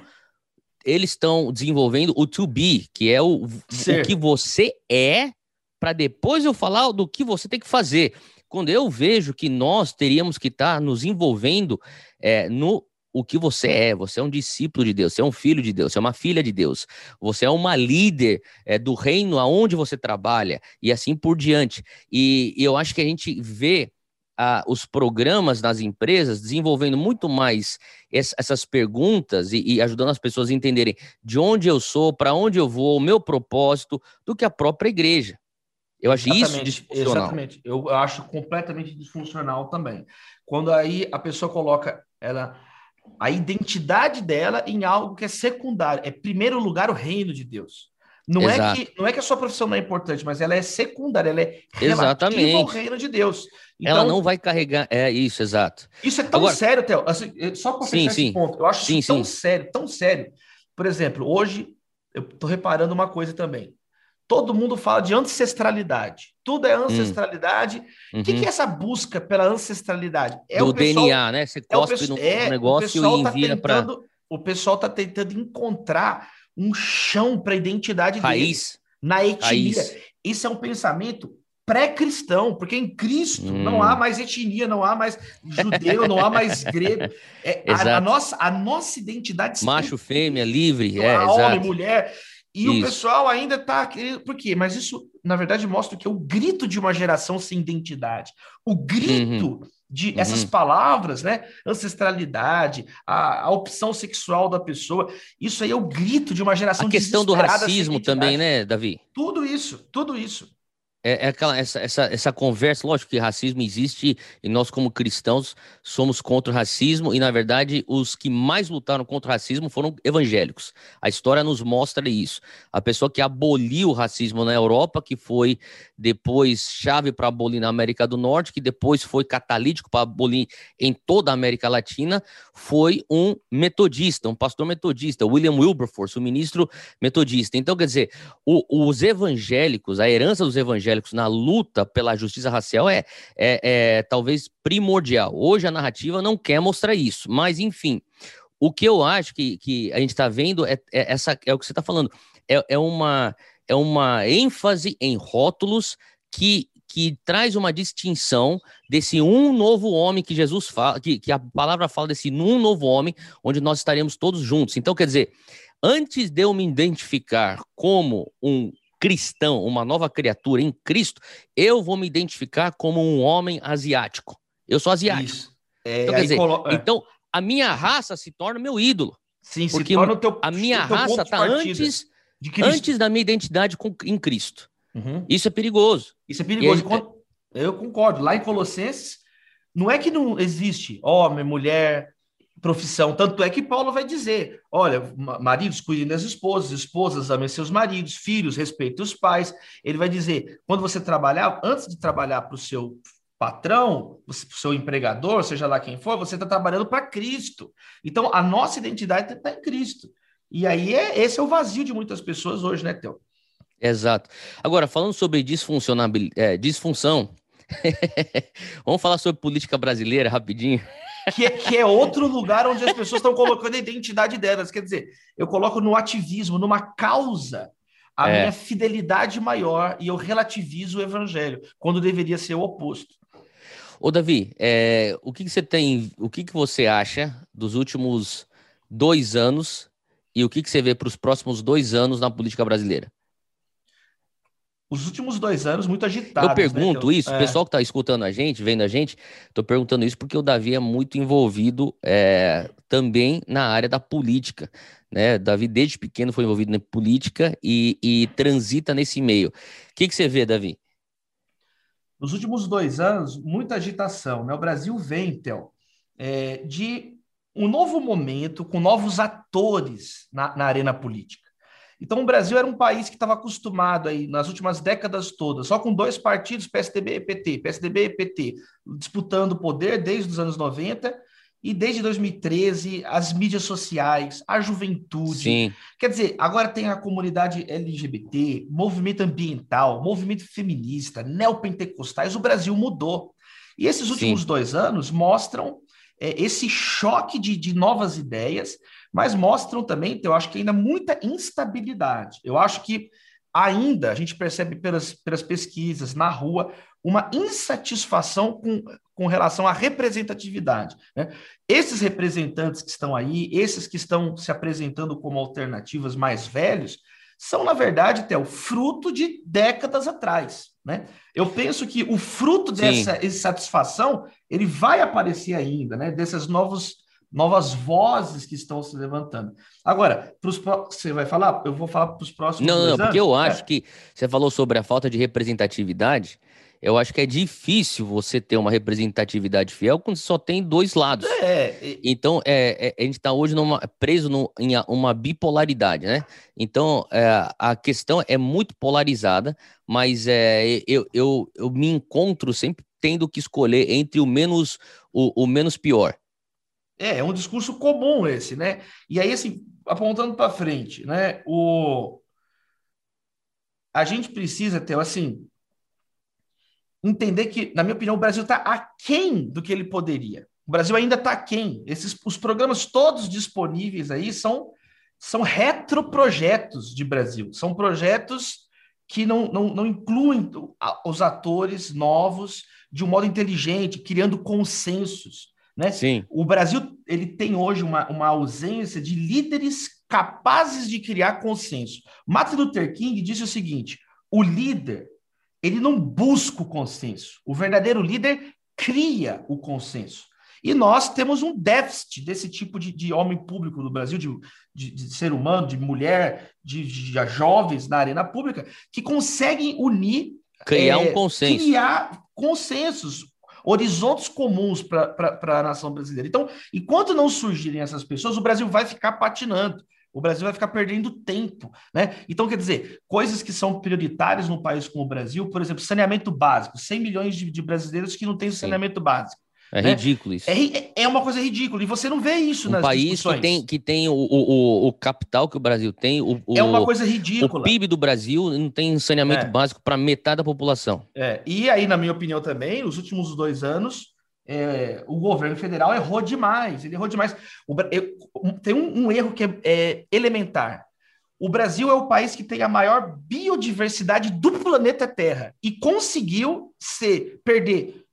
eles estão desenvolvendo o to be, que é o, o que você é, para depois eu falar do que você tem que fazer. Quando eu vejo que nós teríamos que estar tá nos envolvendo é, no o que você é. Você é um discípulo de Deus, você é um filho de Deus, você é uma filha de Deus, você é uma líder é, do reino aonde você trabalha e assim por diante. E, e eu acho que a gente vê ah, os programas nas empresas desenvolvendo muito mais essas perguntas e, e, ajudando as pessoas a entenderem de onde eu sou, para onde eu vou, o meu propósito, do que a própria igreja. Eu acho exatamente, isso disfuncional. Exatamente. Eu acho completamente disfuncional também. Quando aí a pessoa coloca ela a identidade dela em algo que é secundário. É primeiro lugar o reino de Deus. Não é, que, não é que a sua profissão não é importante, mas ela é secundária, ela é Exatamente. ao reino de Deus. Então, ela não vai carregar. É isso, exato. Isso é tão Agora, sério, Theo. Assim, só para fechar sim, esse ponto, eu acho sim, isso tão sim. sério, tão sério. Por exemplo, hoje eu estou reparando uma coisa também. Todo mundo fala de ancestralidade. Tudo é hum. ancestralidade. O uhum. que, que, é essa busca pela ancestralidade? É Do o pessoal, DNA, né? Você cospe é no é, negócio e tá envia para... O pessoal está tentando encontrar um chão para a identidade Raiz. dele. Na etnia. Raiz. Isso é um pensamento pré-cristão, porque em Cristo hum. não há mais etnia, não há mais judeu, não há mais *laughs* grego. É, a, a, nossa, a nossa identidade... Macho, fêmea, livre, é, homem, exato. mulher... E isso. o pessoal ainda está. Por quê? Mas isso, na verdade, mostra que é o grito de uma geração sem identidade. O grito uhum. de uhum. essas palavras, né? Ancestralidade, a, a, opção sexual da pessoa. Isso aí é o grito de uma geração A questão do racismo também, né, Davi? Tudo isso, tudo isso. É, é, aquela, essa, essa, essa conversa, lógico que racismo existe e nós, como cristãos, somos contra o racismo e, na verdade, os que mais lutaram contra o racismo foram evangélicos. A história nos mostra isso. A pessoa que aboliu o racismo na Europa, que foi depois chave para abolir na América do Norte, que depois foi catalítico para abolir em toda a América Latina, foi um metodista, um pastor metodista, William Wilberforce, o ministro metodista. Então, quer dizer, o, os evangélicos, a herança dos evangélicos, evangélicos na luta pela justiça racial é, é, é talvez primordial. Hoje a narrativa não quer mostrar isso, mas enfim. O que eu acho que, que a gente está vendo é, é, essa, é o que você está falando. É, é, uma, é uma ênfase em rótulos que, que traz uma distinção desse um novo homem que Jesus fala, que, que a palavra fala desse um novo homem, onde nós estaremos todos juntos. Então, quer dizer, antes de eu me identificar como um cristão, uma nova criatura em Cristo, eu vou me identificar como um homem asiático. Eu sou asiático. É, então, quer dizer, colo... É. então, a minha raça se torna meu ídolo. Sim, porque teu, a minha raça está antes, antes da minha identidade com, em Cristo. Uhum. Isso é perigoso. Isso é perigoso. Eu concordo. Lá em Colossenses, não é que não existe homem, mulher, profissão. Tanto é que Paulo vai dizer: olha, maridos cuidem das esposas, esposas amem seus maridos, filhos respeitem os pais. Ele vai dizer: quando você trabalhar, antes de trabalhar para o seu patrão, o seu empregador, seja lá quem for, você está trabalhando para Cristo. Então, a nossa identidade está em Cristo. E aí, é, esse é o vazio de muitas pessoas hoje, né, Teu? Exato. Agora, falando sobre disfuncionabilidade, é, disfunção, *laughs* vamos falar sobre política brasileira rapidinho que é, que é outro lugar onde as pessoas estão colocando a identidade delas. Quer dizer, eu coloco no ativismo, numa causa, a é. minha fidelidade maior e eu relativizo o evangelho, quando deveria ser o oposto. Ô, Davi, é, o que, que, você tem, o que, que você acha dos últimos dois anos e o que, que você vê para os próximos dois anos na política brasileira? Os últimos dois anos muito agitados. Eu né, pergunto né? isso, o é. pessoal que está escutando a gente, vendo a gente, estou perguntando isso porque o Davi é muito envolvido é, também na área da política. Né? Davi, desde pequeno, foi envolvido na política e, e transita nesse meio. O que, que você vê, Davi? Nos últimos dois anos, muita agitação. Né? O Brasil vem, Theo, é, de um novo momento com novos atores na, na arena política. Então, o Brasil era um país que estava acostumado aí, nas últimas décadas todas, só com dois partidos, PSDB e PT, PSDB e PT, disputando o poder desde os anos 90 e desde 2013, as mídias sociais, a juventude. Sim. Quer dizer, agora tem a comunidade LGBT, movimento ambiental, movimento feminista, neopentecostais, o Brasil mudou. E esses últimos Sim. dois anos mostram é, esse choque de, de novas ideias, mas mostram também, eu acho que ainda muita instabilidade. Eu acho que ainda a gente percebe pelas, pelas pesquisas na rua uma insatisfação com, com relação à representatividade. Né? Esses representantes que estão aí, esses que estão se apresentando como alternativas mais velhos, são, na verdade, até o fruto de décadas atrás. Né? Eu penso que o fruto dessa insatisfação ele vai aparecer ainda, né? Desses novos novas vozes que estão se levantando. Agora, pros, você vai falar? Eu vou falar para os próximos. Não, não, porque eu acho é. que você falou sobre a falta de representatividade. Eu acho que é difícil você ter uma representatividade fiel quando só tem dois lados. É. Então, é, é a gente está hoje numa, preso no, em uma bipolaridade, né? Então, é, a questão é muito polarizada, mas é, eu, eu, eu me encontro sempre tendo que escolher entre o menos, o, o menos pior. É, é um discurso comum esse, né? E aí, assim, apontando para frente, né? O... A gente precisa ter, assim, entender que, na minha opinião, o Brasil está aquém do que ele poderia. O Brasil ainda está aquém. Esses, os programas todos disponíveis aí são, são retroprojetos de Brasil. São projetos que não, não, não incluem os atores novos de um modo inteligente, criando consensos. Né? Sim. O Brasil ele tem hoje uma, uma ausência de líderes capazes de criar consenso. Martin Luther King disse o seguinte: o líder ele não busca o consenso. O verdadeiro líder cria o consenso. E nós temos um déficit desse tipo de, de homem público no Brasil, de, de, de, ser humano, de mulher, de, de, jovens na arena pública, que conseguem unir. Criar é, um consenso. Criar consensos, horizontes comuns para a nação brasileira. Então, enquanto não surgirem essas pessoas, o Brasil vai ficar patinando. O Brasil vai ficar perdendo tempo, né? Então, quer dizer, coisas que são prioritárias num país como o Brasil, por exemplo, saneamento básico, 100 milhões de, de brasileiros que não têm saneamento básico. É né? ridículo isso. É, é uma coisa ridícula. E você não vê isso um nas país discussões. que tem, que tem o, o, o capital que o Brasil tem. O, é uma coisa ridícula. O PIB do Brasil não tem saneamento é. básico para metade da população. É. E aí, na minha opinião também, os últimos dois anos, é, o governo federal errou demais. Ele errou demais. O, eu, tem um, um, erro que é, é, elementar. O Brasil é o país que tem a maior biodiversidade do planeta Terra e conseguiu ser, perder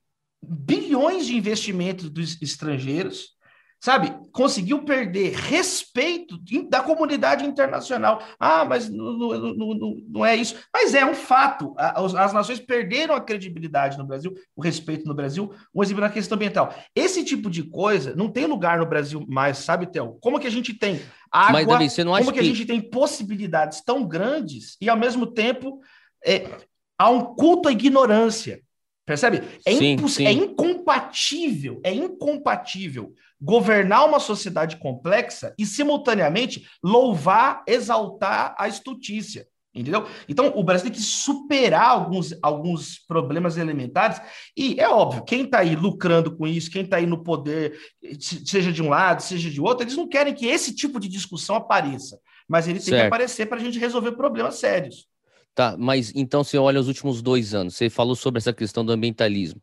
bilhões de investimentos dos estrangeiros sabe, conseguiu perder respeito da comunidade internacional. Ah, mas não, não, não, não é isso. Mas é um fato. As, nações perderam a credibilidade no Brasil, o respeito no Brasil, um exemplo na questão ambiental. Esse tipo de coisa não tem lugar no Brasil mais, sabe, Theo? Como que a gente tem água, mas, Davi, você não acha como que, que a gente tem possibilidades tão grandes e, ao mesmo tempo, é, há um culto à ignorância. Percebe? É, sim, sim. é incompatível, é incompatível governar uma sociedade complexa e, simultaneamente, louvar, exaltar a estultícia. Entendeu? Então, o Brasil tem que superar alguns, alguns problemas elementares, e é óbvio, quem está aí lucrando com isso, quem está aí no poder, seja de um lado, seja de outro, eles não querem que esse tipo de discussão apareça, mas ele tem certo. que aparecer para a gente resolver problemas sérios. Tá, mas então você olha os últimos dois anos, você falou sobre essa questão do ambientalismo.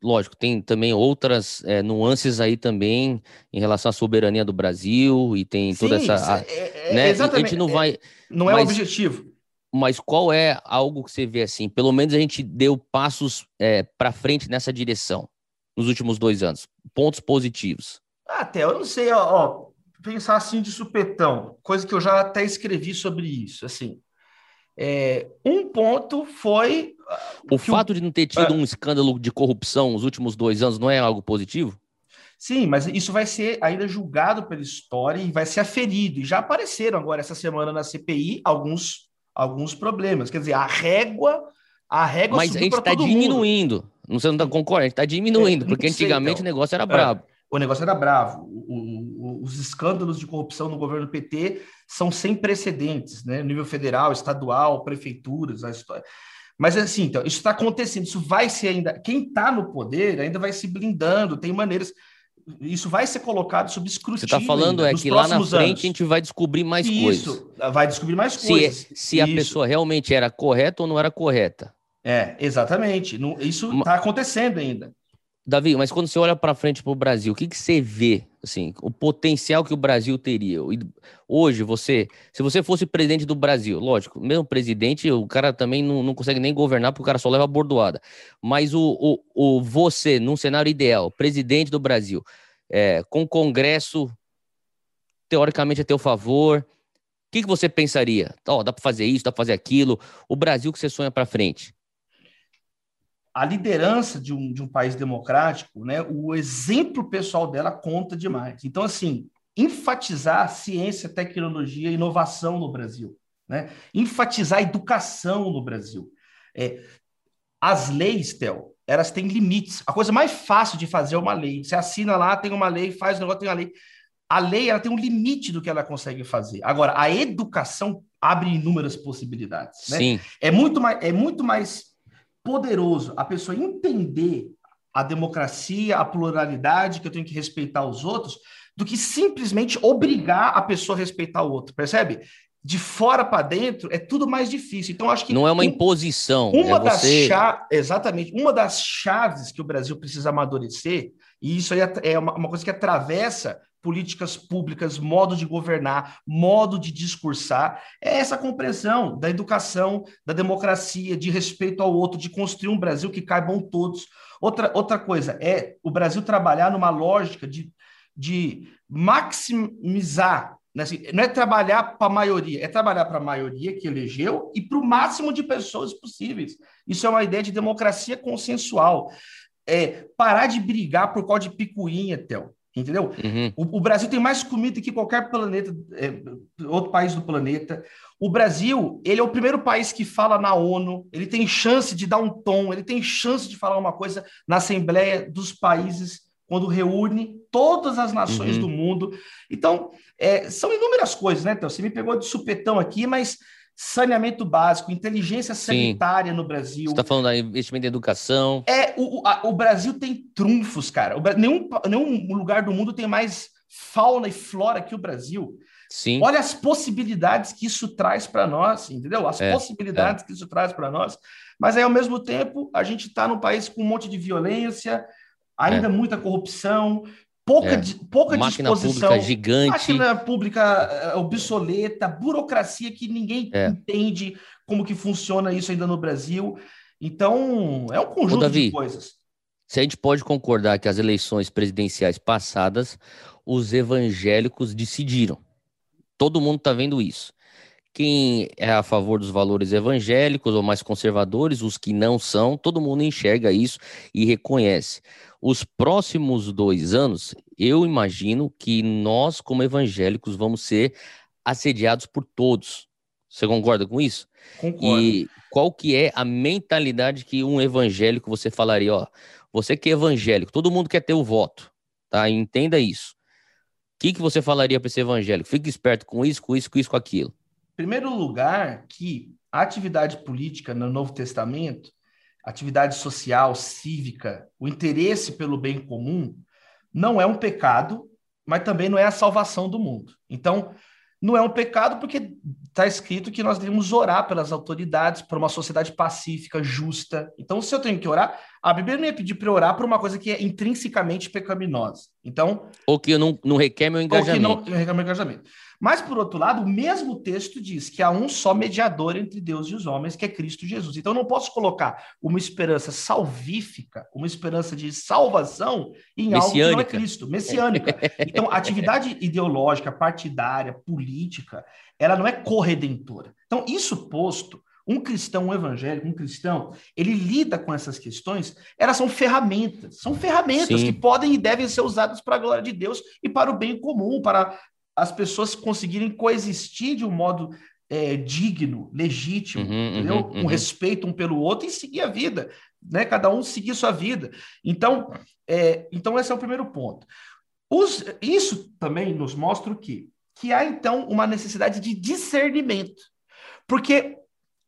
Lógico, tem também outras é, nuances aí também em relação à soberania do Brasil e tem toda Sim, essa. É, é, né? Exatamente. A gente não vai. Não é o objetivo mas qual é algo que você vê assim? Pelo menos a gente deu passos é, para frente nessa direção nos últimos dois anos. Pontos positivos. Até eu não sei, ó, ó, pensar assim de supetão, coisa que eu já até escrevi sobre isso. Assim, é, um ponto foi o fato o, de não ter tido é, um escândalo de corrupção nos últimos dois anos não é algo positivo? Sim, mas isso vai ser ainda julgado pela história e vai ser aferido. E já apareceram agora essa semana na CPI alguns alguns problemas. Quer dizer, a régua, a régua Mas a gente está diminuindo. Não sei se não está gente está diminuindo, é, porque antigamente então. o negócio era brabo. É, o negócio era bravo. O, o, os escândalos de corrupção no governo PT são sem precedentes, né? Nível federal, estadual, prefeituras, a história. Mas assim, então, isso está acontecendo, isso vai ser ainda. Quem está no poder ainda vai se blindando, tem maneiras isso vai ser colocado sob escrutínio. Você está falando é que lá na frente anos. a gente vai descobrir mais isso, coisas. Isso, vai descobrir mais se, coisas. Se a pessoa realmente era correta ou não era correta. É, exatamente. Isso está acontecendo ainda. Davi, mas quando você olha para frente para o Brasil, o que, que você vê, assim, o potencial que o Brasil teria? Hoje, você, se você fosse presidente do Brasil, lógico, mesmo presidente, o cara também não, não consegue nem governar porque o cara só leva bordoada. Mas o, o, o você, num cenário ideal, presidente do Brasil, é, com o Congresso teoricamente a teu favor, o que, que você pensaria? Oh, dá para fazer isso, dá para fazer aquilo. O Brasil que você sonha para frente a liderança de um, de um país democrático, né, o exemplo pessoal dela conta demais. Então, assim, enfatizar ciência, tecnologia e inovação no Brasil, né? enfatizar a educação no Brasil. É, as leis, Theo, elas têm limites. A coisa mais fácil de fazer é uma lei. Você assina lá, tem uma lei, faz o negócio, tem uma lei. A lei ela tem um limite do que ela consegue fazer. Agora, a educação abre inúmeras possibilidades. Né? Sim. É muito mais, é muito mais poderoso a pessoa entender a democracia, a pluralidade, que eu tenho que respeitar os outros, do que simplesmente obrigar a pessoa a respeitar o outro, percebe? De fora para dentro é tudo mais difícil. Então, acho que. Não é uma imposição. Uma é das você... Exatamente. Uma das chaves que o Brasil precisa amadurecer, e isso aí é, é uma, uma coisa que atravessa políticas públicas, modo de governar, modo de discursar, é essa compreensão da educação, da democracia, de respeito ao outro, de construir um Brasil que caibam todos. Outra, outra coisa é o Brasil trabalhar numa lógica de, de maximizar. Né? Assim, não é trabalhar para a maioria, é trabalhar para a maioria que elegeu e para o máximo de pessoas possíveis. Isso é uma ideia de democracia consensual. É, parar de brigar por causa de picuinha, Théo. Entendeu? Uhum. O, o, Brasil tem mais comida que qualquer planeta, é, outro país do planeta. O Brasil, ele é o primeiro país que fala na ONU, ele tem chance de dar um tom, ele tem chance de falar uma coisa na Assembleia dos Países, quando reúne todas as nações uhum. do mundo. Então, é, são inúmeras coisas, né, então Você me pegou de supetão aqui, mas saneamento básico, inteligência sanitária Sim. no Brasil. Você está falando de investimento em educação. É, o, a, o Brasil tem trunfos, cara. O, nenhum, nenhum lugar do mundo tem mais fauna e flora que o Brasil. Sim. Olha as possibilidades que isso traz para nós, entendeu? As é, possibilidades é. que isso traz para nós. Mas aí, ao mesmo tempo, a gente está num país com um monte de violência, ainda é. muita corrupção, pouca, é. pouca máquina disposição, pública gigante, máquina pública eh, obsoleta, burocracia que ninguém é. entende como que funciona isso ainda no Brasil. Então, é um conjunto Ô, Davi, de coisas. Se a gente pode concordar que as eleições presidenciais passadas, os evangélicos decidiram. Todo mundo está vendo isso. Quem é a favor dos valores evangélicos ou mais conservadores, os que não são, todo mundo enxerga isso e reconhece os próximos dois anos, eu imagino que nós, como evangélicos, vamos ser assediados por todos. Você concorda com isso? Concordo. E qual que é a mentalidade que um evangélico você falaria, ó, você que é evangélico, todo mundo quer ter o voto, tá? Entenda isso. O que, que você falaria para esse evangélico? Fique esperto com isso, com isso, com isso, com aquilo. Primeiro lugar, que a atividade política no Novo Testamento, atividade social, cívica, o interesse pelo bem comum, não é um pecado, mas também não é a salvação do mundo. Então, não é um pecado porque está escrito que nós devemos orar pelas autoridades, por uma sociedade pacífica, justa. Então, se eu tenho que orar, a Bíblia não ia pedir para orar por uma coisa que é intrinsecamente pecaminosa. Então, ou que não, não requer meu engajamento. Ou que não requer meu engajamento. Mas, por outro lado, o mesmo texto diz que há um só mediador entre Deus e os homens, que é Cristo Jesus. Então, eu não posso colocar uma esperança salvífica, uma esperança de salvação em algo que não é Cristo, messiânica. Então, a atividade ideológica, partidária, política, ela não é corredentora. Então, isso posto, um cristão, um evangélico, um cristão, ele lida com essas questões, elas são ferramentas, são ferramentas Sim. que podem e devem ser usadas para a glória de Deus e para o bem comum, para as pessoas conseguirem coexistir de um modo é, digno, legítimo, uhum, entendeu? Uhum, com uhum. respeito um pelo outro e seguir a vida, né? Cada um seguir sua vida. Então, é, então esse é o primeiro ponto. Os, isso também nos mostra o quê? Que há então uma necessidade de discernimento, porque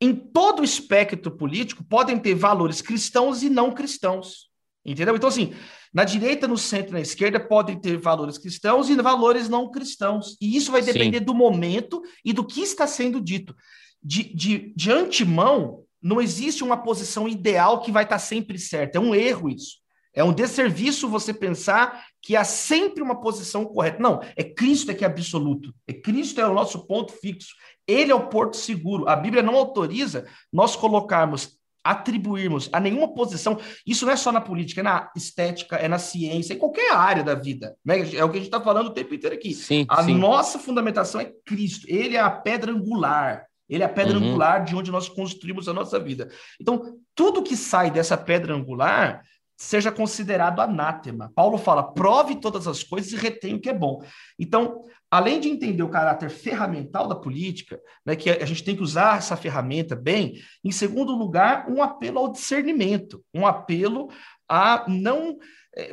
em todo o espectro político podem ter valores cristãos e não cristãos, entendeu? Então assim, na direita, no centro e na esquerda podem ter valores cristãos e valores não cristãos. E isso vai depender Sim. do momento e do que está sendo dito. De, de, de antemão, não existe uma posição ideal que vai estar sempre certa. É um erro isso. É um desserviço você pensar que há sempre uma posição correta. Não, é Cristo é que é absoluto. É Cristo é o nosso ponto fixo. Ele é o porto seguro. A Bíblia não autoriza nós colocarmos atribuirmos a nenhuma posição, isso não é só na política, é na estética, é na ciência, em qualquer área da vida. Né? É o que a gente está falando o tempo inteiro aqui. Sim, a sim. nossa fundamentação é Cristo, ele é a pedra angular. Ele é a pedra uhum. angular de onde nós construímos a nossa vida. Então, tudo que sai dessa pedra angular seja considerado anátema. Paulo fala: prove todas as coisas e retém o que é bom. Então, além de entender o caráter ferramental da política, né, que a gente tem que usar essa ferramenta bem, em segundo lugar, um apelo ao discernimento, um apelo a não é,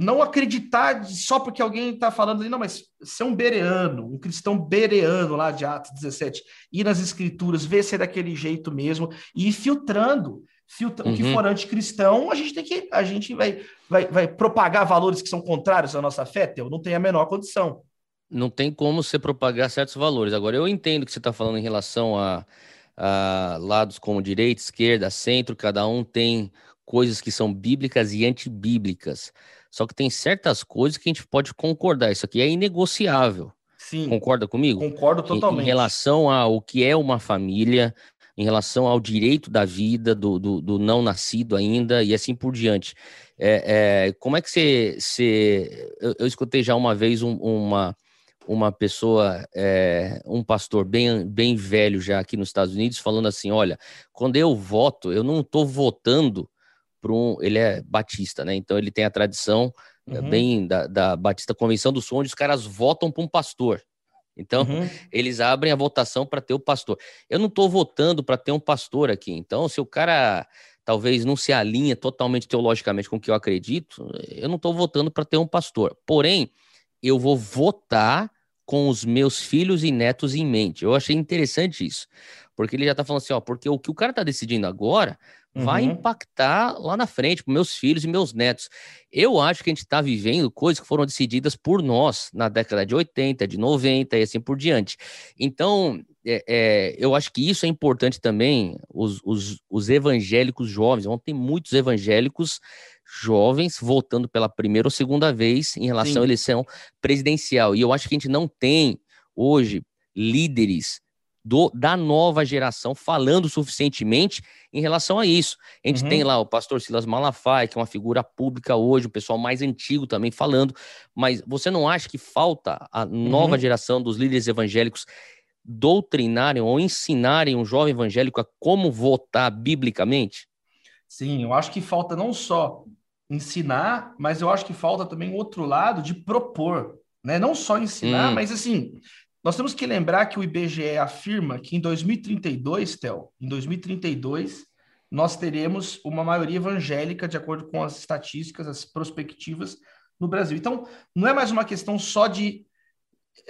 não acreditar só porque alguém está falando ali, não, mas ser um bereano, um cristão bereano lá de Atos 17, ir nas escrituras, ver se é daquele jeito mesmo, e ir filtrando, filtra, uhum. o que uhum. for anticristão, a gente tem que, a gente vai, vai, vai propagar valores que são contrários à nossa fé, eu não tenho a menor condição não tem como você propagar certos valores. Agora, eu entendo que você está falando em relação a, a, lados como direita, esquerda, centro, cada um tem coisas que são bíblicas e antibíblicas. Só que tem certas coisas que a gente pode concordar. Isso aqui é inegociável. Sim. Concorda comigo? Concordo totalmente. Em, em relação ao que é uma família, em relação ao direito da vida do, do, do não nascido ainda e assim por diante. É, é, como é que você. você eu, eu, escutei já uma vez um, uma uma pessoa, é, um pastor bem, bem velho já aqui nos Estados Unidos, falando assim: olha, quando eu voto, eu não estou votando para um. Ele é batista, né? Então ele tem a tradição é, uhum. bem da, da Batista Convenção do Som, onde os caras votam para um pastor. Então, uhum. eles abrem a votação para ter o pastor. Eu não estou votando para ter um pastor aqui. Então, se o cara talvez não se alinha totalmente teologicamente com o que eu acredito, eu não estou votando para ter um pastor. Porém, eu vou votar com os meus filhos e netos em mente. Eu achei interessante isso, porque ele já está falando assim, ó, porque o que o cara está decidindo agora uhum. vai impactar lá na frente para meus filhos e meus netos. Eu acho que a gente está vivendo coisas que foram decididas por nós na década de 80, de 90 e assim por diante. Então, é, é, eu acho que isso é importante também, os, os, os evangélicos jovens, vão ter muitos evangélicos jovens votando pela primeira ou segunda vez em relação Sim. à eleição presidencial. E eu acho que a gente não tem hoje líderes do, da nova geração falando suficientemente em relação a isso. A gente uhum. tem lá o pastor Silas Malafaia, que é uma figura pública hoje, o pessoal mais antigo também falando, mas você não acha que falta a nova uhum. geração dos líderes evangélicos doutrinarem ou ensinarem um jovem evangélico a como votar biblicamente? Sim, eu acho que falta não só ensinar, mas eu acho que falta também o outro lado de propor, né? Não só ensinar, hum. mas assim, nós temos que lembrar que o IBGE afirma que em 2032, Tel, em 2032, nós teremos uma maioria evangélica, de acordo com as estatísticas, as prospectivas no Brasil. Então, não é mais uma questão só de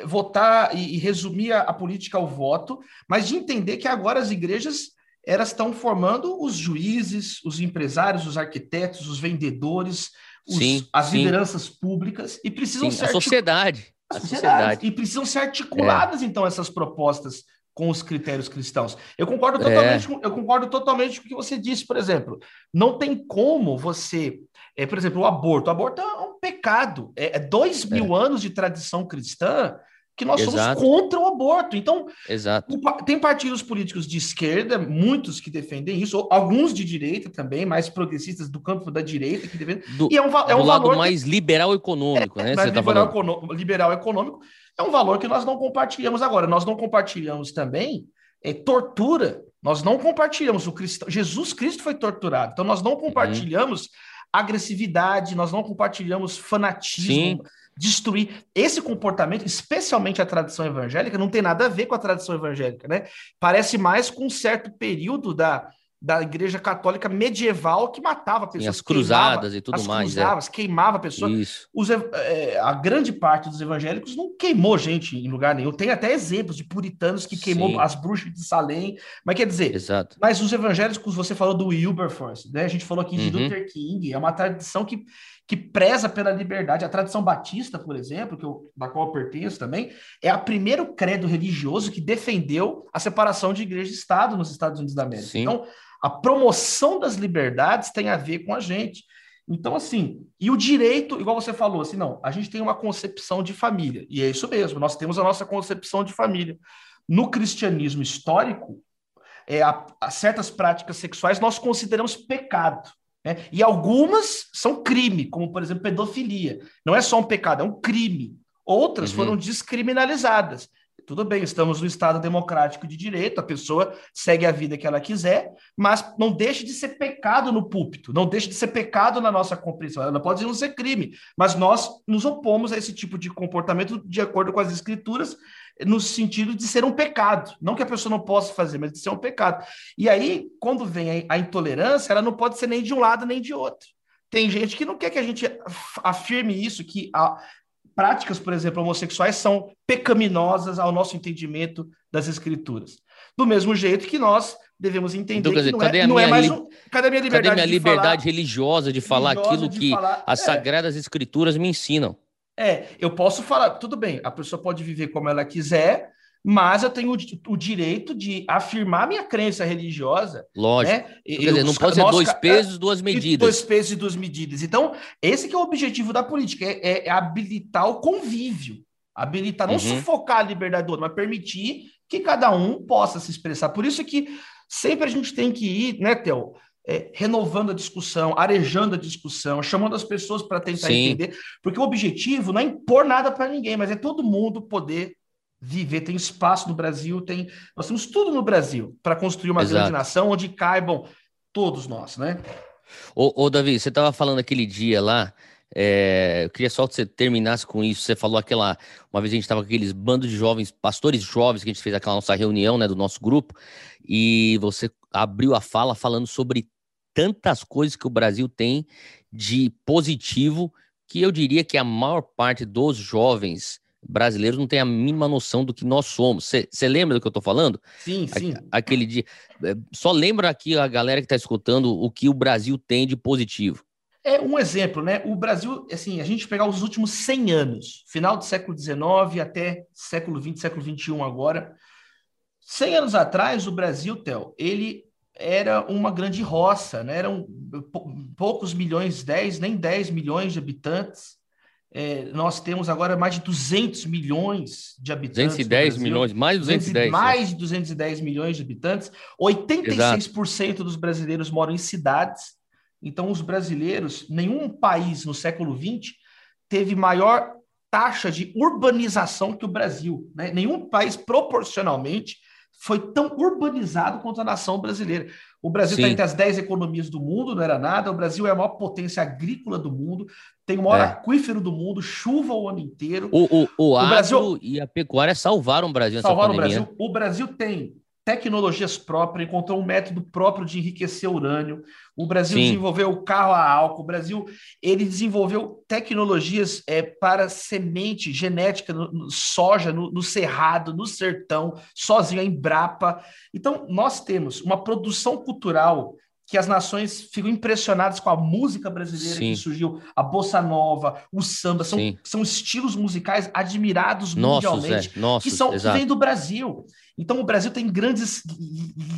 votar e, e resumir a, a, política ao voto, mas de entender que agora as igrejas elas estão formando os juízes, os empresários, os arquitetos, os vendedores, os, sim, as sim. lideranças públicas e precisam sim, ser a sociedade a sociedade. E precisam ser articuladas, é. então, essas propostas com os critérios cristãos. Eu concordo totalmente, é. com, eu concordo totalmente com o que você disse, por exemplo. Não tem como você, é, por exemplo, o aborto. O aborto é um pecado. É, é dois mil é. anos de tradição cristã que nós Exato. somos contra o aborto. Então, Exato. tem partidos políticos de esquerda, muitos que defendem isso, alguns de direita também, mais progressistas do campo da direita que defendem. Do, e é um, é um do lado mais que, liberal econômico, é, né? Mais tá liberal, tá liberal econômico é um valor que nós não compartilhamos agora. Nós não compartilhamos também é, tortura. Nós não compartilhamos o cristão. Jesus Cristo foi torturado. Então nós não uhum. compartilhamos uhum. agressividade, nós não compartilhamos fanatismo. Sim destruir esse comportamento, especialmente a tradição evangélica, não tem nada a ver com a tradição evangélica, né? Parece mais com um certo período da, da Igreja Católica medieval que matava pessoas. as cruzadas e tudo as mais. Cruzavas, é. queimava pessoas. Os, é, a grande parte dos evangélicos não queimou gente em lugar nenhum. Tem até exemplos de puritanos que queimou Sim. as bruxas de Salem. Mas quer dizer, Exato. mas os evangélicos, você falou do Wilberforce, né? A gente falou aqui de uhum. Luther King, é uma tradição que que preza pela liberdade. A tradição batista, por exemplo, que eu, da qual eu pertenço também, é o primeiro credo religioso que defendeu a separação de igreja e Estado nos Estados Unidos da América. Sim. Então, a promoção das liberdades tem a ver com a gente. Então, assim, e o direito, igual você falou, assim, não, a gente tem uma concepção de família, e é isso mesmo, nós temos a nossa concepção de família. No cristianismo histórico, é, a, a certas práticas sexuais nós consideramos pecado. Né? E algumas são crime, como, por exemplo, pedofilia. Não é só um pecado, é um crime. Outras uhum. foram descriminalizadas. Tudo bem, estamos no Estado democrático de direito, a pessoa segue a vida que ela quiser, mas não deixe de ser pecado no púlpito, não deixe de ser pecado na nossa compreensão. Ela pode não ser crime, mas nós nos opomos a esse tipo de comportamento de acordo com as escrituras no sentido de ser um pecado. Não que a pessoa não possa fazer, mas de ser um pecado. E aí, quando vem a intolerância, ela não pode ser nem de um lado nem de outro. Tem gente que não quer que a gente afirme isso, que a, práticas, por exemplo, homossexuais são pecaminosas ao nosso entendimento das escrituras. Do mesmo jeito que nós devemos entender então, dizer, que não, é, não é, mais um, cadê a minha liberdade, cadê minha liberdade falar, religiosa de falar religiosa aquilo de que falar, as é. sagradas escrituras me ensinam? É, eu posso falar, tudo bem, a pessoa pode viver como ela quiser, mas eu tenho o, o direito de afirmar minha crença religiosa. Lógico. Né? Quer dizer, não pode ser dois pesos, duas medidas. Dois pesos e duas medidas. Então, esse que é o objetivo da política, é, é habilitar o convívio. Habilitar, não uhum. sufocar a liberdade do outro, mas permitir que cada um possa se expressar. Por isso que sempre a gente tem que ir, né, Theo? É, renovando a discussão, arejando a discussão, chamando as pessoas para tentar Sim. entender, porque o objetivo não é impor nada para ninguém, mas é todo mundo poder viver. Tem espaço no Brasil, tem nós temos tudo no Brasil para construir uma Exato. grande nação onde caibam todos nós, né? Ô, ô Davi, você estava falando aquele dia lá, é, eu queria só que você terminasse com isso. Você falou aquela. Uma vez a gente estava com aqueles bandos de jovens, pastores jovens, que a gente fez aquela nossa reunião né, do nosso grupo, e você abriu a fala falando sobre tantas coisas que o Brasil tem de positivo que eu diria que a maior parte dos jovens brasileiros não tem a mínima noção do que nós somos. Você lembra do que eu estou falando? Sim, sim. Aquele dia. É, só lembra aqui a galera que está escutando o que o Brasil tem de positivo. É um exemplo, né? O Brasil, assim, a gente pegar os últimos 100 anos, final do século XIX até século XX, século XXI agora. 100 anos atrás, o Brasil, Theo, ele era uma grande roça, né? eram poucos milhões, 10, nem 10 milhões de habitantes. É, nós temos agora mais de 200 milhões de habitantes. 210 milhões, mais de 210. mais de 210 milhões de habitantes. 86% Exato. dos brasileiros moram em cidades. Então, os brasileiros, nenhum país no século XX teve maior taxa de urbanização que o Brasil. Né? Nenhum país proporcionalmente foi tão urbanizado quanto a nação brasileira. O Brasil está entre as 10 economias do mundo, não era nada. O Brasil é a maior potência agrícola do mundo, tem o maior é. aquífero do mundo, chuva o ano inteiro. O, o, o, o Brasil e a pecuária salvaram o Brasil. Salvaram o Brasil. O Brasil tem tecnologias próprias, encontrou um método próprio de enriquecer urânio. O Brasil Sim. desenvolveu o carro a álcool. O Brasil ele desenvolveu tecnologias é, para semente genética, no, no soja, no, no, cerrado, no sertão, sozinho, a Embrapa. Então, nós temos uma produção cultural que as nações ficam impressionadas com a música brasileira Sim. que surgiu, a bossa nova, o samba, são, são estilos musicais admirados nossos, mundialmente, é, nossos, que são que vêm do Brasil. Então, o Brasil tem grandes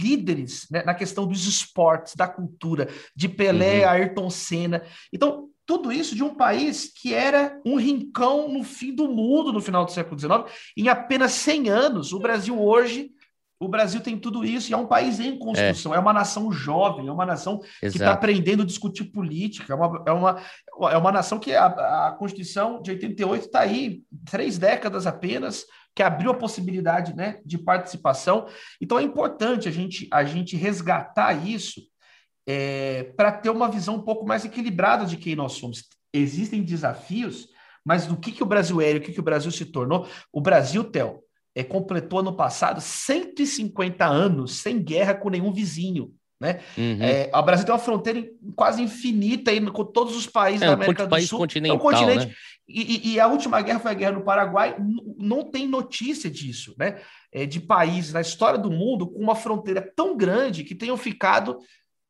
líderes né, na questão dos esportes, da cultura, de Pelé, uhum. Ayrton Senna. Então, tudo isso de um país que era um rincão no fim do mundo no final do século XIX. Em apenas 100 anos, o Brasil hoje o Brasil tem tudo isso e é um país em construção, é, é uma nação jovem, é uma nação tá Exato. que está aprendendo a discutir política, é uma, é uma, é uma nação que a, a Constituição de 88 está aí, três décadas apenas, que abriu a possibilidade né, de participação. Então é importante a gente, a gente resgatar isso é, para ter uma visão um pouco mais equilibrada de quem nós somos. Existem desafios, mas do que, que o Brasil é e o que, que o Brasil se tornou. O Brasil, Theo, é, completou ano passado 150 anos sem guerra com nenhum vizinho. Né? Uhum. É, o Brasil tem uma fronteira quase infinita aí, com todos os países é, da América do Sul. Continental, é um continente. Né? E, e, a última guerra foi a guerra no Paraguai. Não tem notícia disso, né? É, de países na história do mundo com uma fronteira tão grande que tenham ficado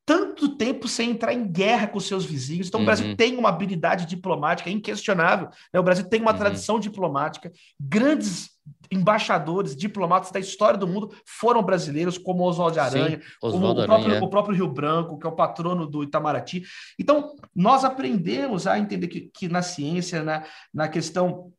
tanto tempo sem entrar em guerra com seus vizinhos. Então, uhum. o Brasil uhum. tem uma habilidade diplomática inquestionável. Né? O Brasil tem uma uhum. tradição diplomática. Grandes embaixadores, diplomatas da história do mundo foram brasileiros, como Oswaldo de Aranha, Sim, como o, próprio, é. o próprio Rio Branco, que é o patrono do Itamaraty. Então, nós aprendemos a entender que, que na ciência, na, na questão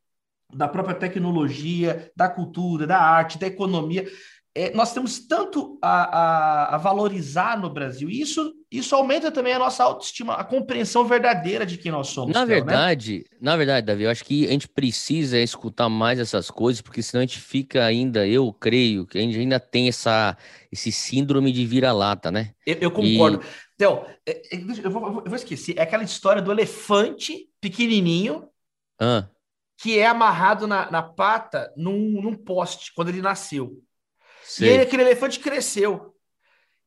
da própria tecnologia, da cultura, da arte, da economia, é, nós temos tanto a, a, a, valorizar no Brasil, e isso, isso aumenta também a nossa autoestima, a compreensão verdadeira de quem nós somos. Na né? verdade, né? na verdade, Davi, eu acho que a gente precisa escutar mais essas coisas, porque senão a gente fica ainda, eu creio, que a gente ainda tem essa, esse síndrome de vira-lata, né? Eu, eu concordo. E... Theo, é, é, eu vou, eu vou esquecer, é aquela história do elefante pequenininho, ah. que é amarrado na, na pata num, num poste, quando ele nasceu. Sei. E aí aquele elefante cresceu.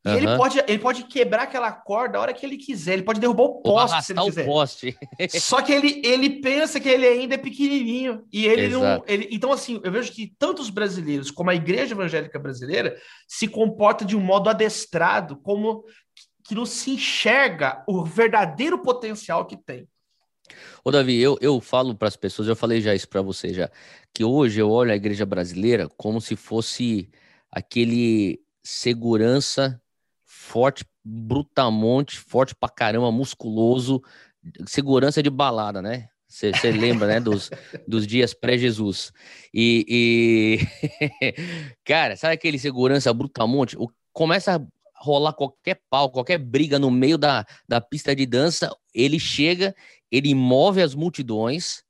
E uhum. ele, pode, ele pode quebrar aquela corda a hora que ele quiser, ele pode derrubar o poste se ele quiser. O poste. *laughs* Só que ele, ele pensa que ele ainda é pequenininho. E ele Exato. não. Ele, então, assim, eu vejo que tantos brasileiros como a Igreja Evangélica Brasileira se comporta de um modo adestrado, como que não se enxerga o verdadeiro potencial que tem. Ô, Davi, eu, eu falo para as pessoas, eu falei já isso para você já, que hoje eu olho a igreja brasileira como se fosse aquele segurança forte, brutamonte, forte pra caramba, musculoso, segurança de balada, né? Você lembra, né, dos, *laughs* dos dias pré-Jesus. E, e... *laughs* cara, sabe aquele segurança brutamonte? O, começa a rolar qualquer pau, qualquer briga no meio da, da pista de dança, ele chega, ele move as multidões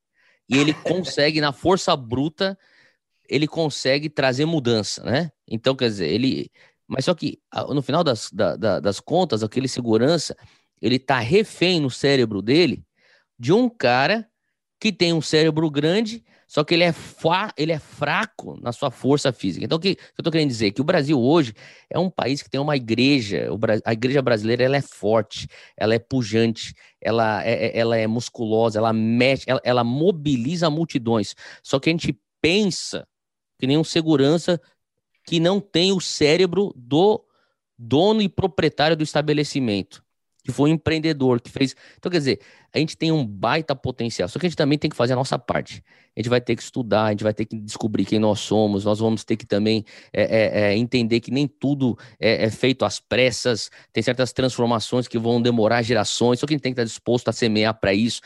e ele *laughs* consegue, na força bruta, ele consegue trazer mudança, né? Então, quer dizer, ele. Mas só que no final das, da, da, das contas, aquele segurança, ele tá refém no cérebro dele de um cara que tem um cérebro grande, só que ele é, ele é fraco na sua força física. Então, o que, eu tô querendo dizer? Que o Brasil hoje é um país que tem uma igreja, a igreja brasileira ela é forte, ela é pujante, ela é, é, ela é musculosa, ela mexe, ela, ela mobiliza multidões. Só que a gente pensa que nem um segurança que não tem o cérebro do dono e proprietário do estabelecimento, que foi um empreendedor, que fez. Então, quer dizer, a gente tem um baita potencial, só que a gente também tem que fazer a nossa parte. A gente vai ter que estudar, a gente vai ter que descobrir quem nós somos, nós vamos ter que também é, é, é, entender que nem tudo é, é, feito às pressas, tem certas transformações que vão demorar gerações, só que a gente tem que estar disposto a semear para isso.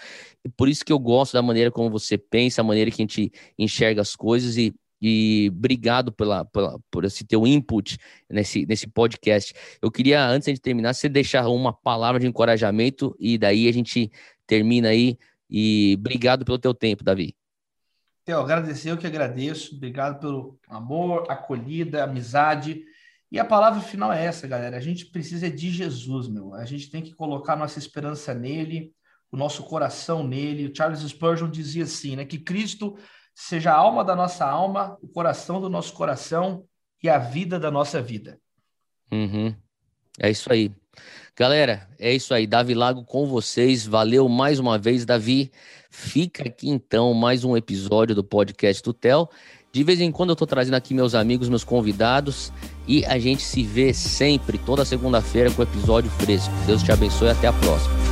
E por isso que eu gosto da maneira como você pensa, a maneira que a gente enxerga as coisas e e obrigado pela, pela, por esse teu input nesse, nesse podcast. Eu queria, antes de terminar, você deixar uma palavra de encorajamento e daí a gente termina aí. E obrigado pelo teu tempo, Davi. Theo, agradecer, eu que agradeço. Obrigado pelo amor, acolhida, amizade. E a palavra final é essa, galera. A gente precisa de Jesus, meu. A gente tem que colocar nossa esperança nele, o nosso coração nele. O Charles Spurgeon dizia assim, né? Que Cristo seja a alma da nossa alma, o coração do nosso coração e a vida da nossa vida. Uhum. É isso aí. Galera, é isso aí. Davi Lago com vocês. Valeu mais uma vez, Davi. Fica aqui então mais um episódio do podcast do Tel. De vez em quando eu tô trazendo aqui meus amigos, meus convidados e a gente se vê sempre, toda segunda-feira, com episódio fresco. Deus te abençoe e até a próxima.